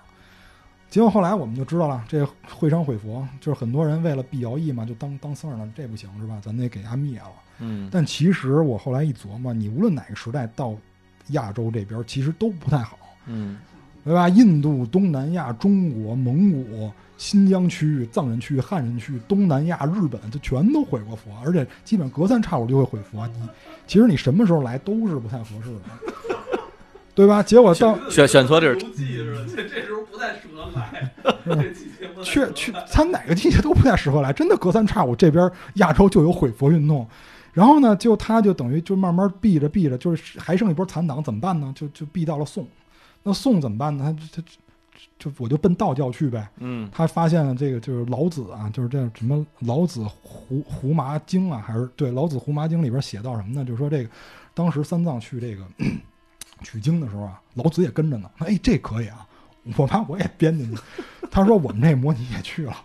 结果后来我们就知道了，这会商毁佛就是很多人为了避徭役嘛，就当当僧儿了，这不行是吧？咱得给他灭了。嗯，但其实我后来一琢磨，你无论哪个时代到亚洲这边，其实都不太好，嗯对吧？印度、东南亚、中国、蒙古、新疆区域、藏人区域、汉人区域、东南亚、日本，就全都毁过佛，而且基本隔三差五就会毁佛。你其实你什么时候来都是不太合适的，对吧？结果到选选错地儿，这这时候不太适合来，这期节确确，他哪个季节都不太适合来，真的隔三差五这边亚洲就有毁佛运动，然后呢，就他就等于就慢慢避着避着，就是还剩一波残党，怎么办呢？就就避到了宋，那宋怎么办呢？他他就我就奔道教去呗。嗯他发现了这个就是老子啊，就是这什么老子胡胡麻经啊，还是对老子胡麻经里边写到什么呢？就是说这个当时三藏去这个取经的时候啊，老子也跟着呢。哎，这可以啊，我把我也编进去。他说我们这摩尼也去了，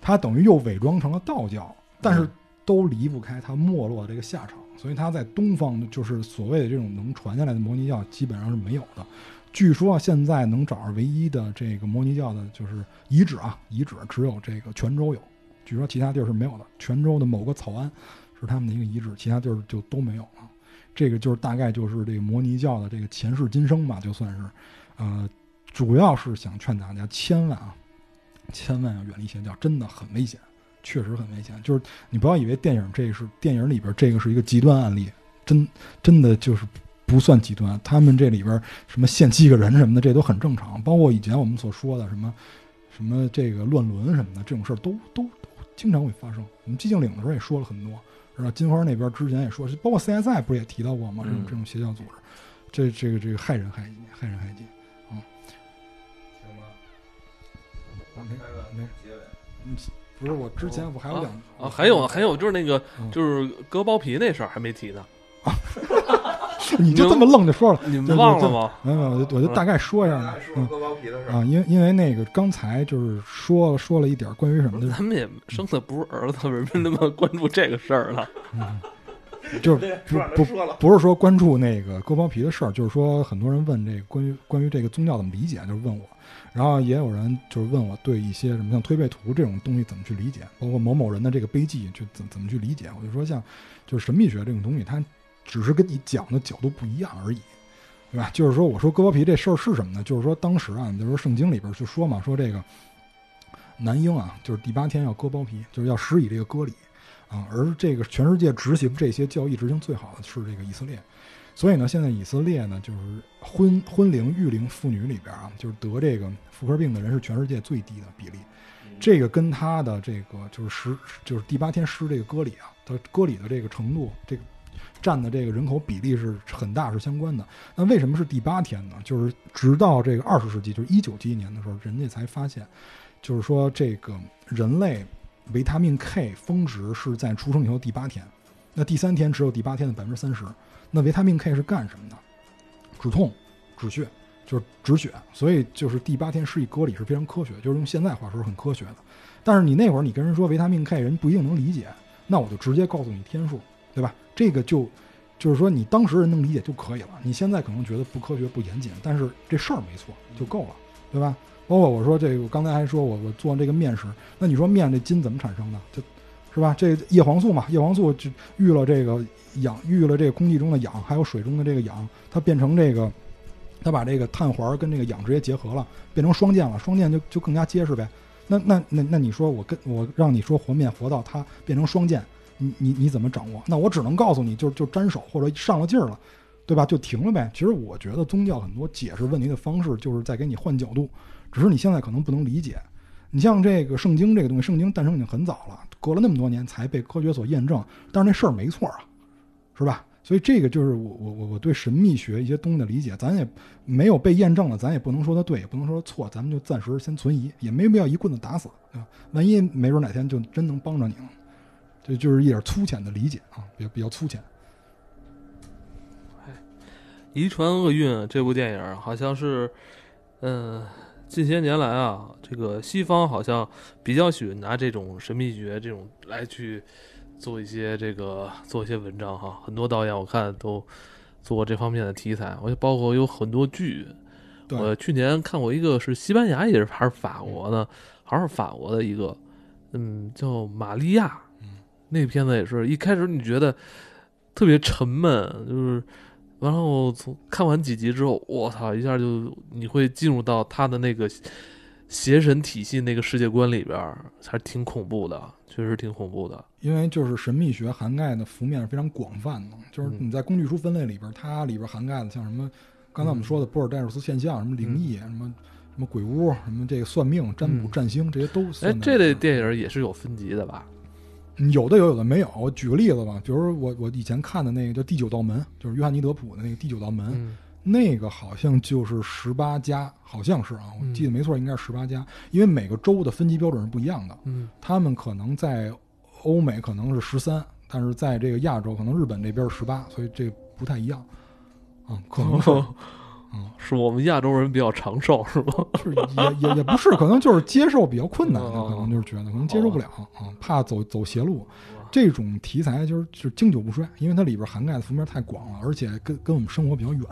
他等于又伪装成了道教，但是都离不开他没落的这个下场。所以他在东方就是所谓的这种能传下来的摩尼教基本上是没有的。据说现在能找着唯一的这个摩尼教的，就是遗址啊，遗址只有这个泉州有，据说其他地儿是没有的。泉州的某个草庵是他们的一个遗址，其他地儿就都没有了。这个就是大概就是这个摩尼教的这个前世今生吧，就算是，呃，主要是想劝大家千万啊，千万要远离邪教，真的很危险，确实很危险。就是你不要以为电影这是电影里边这个是一个极端案例，真真的就是不算极端。他们这里边什么限七个人什么的，这都很正常。包括以前我们所说的什么什么这个乱伦什么的这种事儿，都都都经常会发生。我们寂静岭的时候也说了很多，是吧？金花那边之前也说，包括 CSI 不是也提到过吗？这种嗯这种邪教组织，这这个这个害人害己，害人害己。啊，行吧，我没没，嗯，不是我之前我还有两啊，还有还有就是那个嗯就是割包皮那事儿还没提呢，你就这么愣着说了，你忘了吗？没有没有，我就我就大概说一下呢，嗯。割包皮的事啊，因为因为那个刚才就是说说了一点关于什么的，咱们也生的不是儿子，为什么那么关注这个事儿呢？就是不不说了，不是说关注那个割包皮的事儿，就是说很多人问这个关于关于这个宗教怎么理解，就是问我，然后也有人就是问我对一些什么像推背图这种东西怎么去理解，包括某某人的这个悲剧就怎怎么去理解，我就说像就是神秘学这种东西，它只是跟你讲的角度不一样而已。对吧？就是说，我说割包皮这事儿是什么呢？就是说，当时啊，就是说圣经里边就说嘛，说这个男婴啊，就是第八天要割包皮，就是要施以这个割礼啊。而这个全世界执行这些教义执行最好的是这个以色列，所以呢，现在以色列呢，就是婚婚龄育龄妇女里边啊，就是得这个妇科病的人是全世界最低的比例。这个跟他的这个就是施就是第八天施这个割礼啊，他割礼的这个程度，这个占的这个人口比例是很大是相关的。那为什么是第八天呢？就是直到这个二十世纪，就是一九几一年的时候，人家才发现，就是说这个人类维他命 K 峰值是在出生以后第八天，那第三天只有第八天的百分之三十。那维他命 K 是干什么的？止痛、止血，就是止血。所以就是第八天施以割礼是非常科学，就是用现在话说是很科学的。但是你那会儿你跟人说维他命 K，人不一定能理解，那我就直接告诉你天数，对吧？这个就就是说你当时人能理解就可以了。你现在可能觉得不科学、不严谨，但是这事儿没错就够了，对吧？包括我说这个，我刚才还说我我做这个面食，那你说面这筋怎么产生的？就是吧？这叶黄素嘛，叶黄素就遇了这个氧，遇了这个空气中的氧，还有水中的这个氧，它变成这个，它把这个碳环跟这个氧直接结合了，变成双键了，双键就就更加结实呗。那那那那你说我跟我让你说和面和到它变成双键，你你你怎么掌握？那我只能告诉你，就就沾手或者上了劲儿了，对吧？就停了呗。其实我觉得宗教很多解释问题的方式，就是在给你换角度，只是你现在可能不能理解。你像这个圣经这个东西，圣经诞生已经很早了，隔了那么多年才被科学所验证，但是那事儿没错啊，是吧？所以这个就是我我我我对神秘学一些东西的理解，咱也没有被验证了，咱也不能说它对，也不能说它错，咱们就暂时先存疑，也没必要一棍子打死，对吧？万一没准哪天就真能帮着你了，这就是一点粗浅的理解啊，比较比较粗浅。《哎遗传厄运》这部电影好像是，嗯、近些年来啊，这个西方好像比较喜欢拿这种神秘学这种来去做一些这个做一些文章哈。很多导演我看都做过这方面的题材，我就包括有很多剧。我去年看过一个是西班牙也是还是法国的，还是法国的一个，嗯，叫《玛利亚》。嗯，那片子也是一开始你觉得特别沉闷，就是，然后从看完几集之后，我操，一下就你会进入到他的那个邪神体系那个世界观里边儿，还是挺恐怖的，确实挺恐怖的。因为就是神秘学涵盖的幅面是非常广泛的，就是嗯。你在工具书分类里边，它里边涵盖的像什么，刚才我们说的波尔代数斯现象，什么灵异，什么什么鬼屋，什么这个算命、占卜、嗯。占星，这些都哎这类电影也是有分级的吧？嗯有的有，有的没有。我举个例子吧，比如我我以前看的那个叫《第九道门》，就是约翰尼·德普的那个《第九道门》，嗯那个好像就是十八加，好像是啊，我嗯记得没错，应该是十八加，因为每个州的分级标准是不一样的。嗯他们可能在欧美可能是十三，但是在这个亚洲，可能日本这边是十八，所以这不太一样啊，可能是。嗯，是我们亚洲人比较长寿是吗？是也也也不是，可能就是接受比较困难可能就是觉得可能接受不了啊，怕走走邪路。这种题材就是就是经久不衰，因为它里边涵盖的层面太广了，而且跟跟我们生活比较远。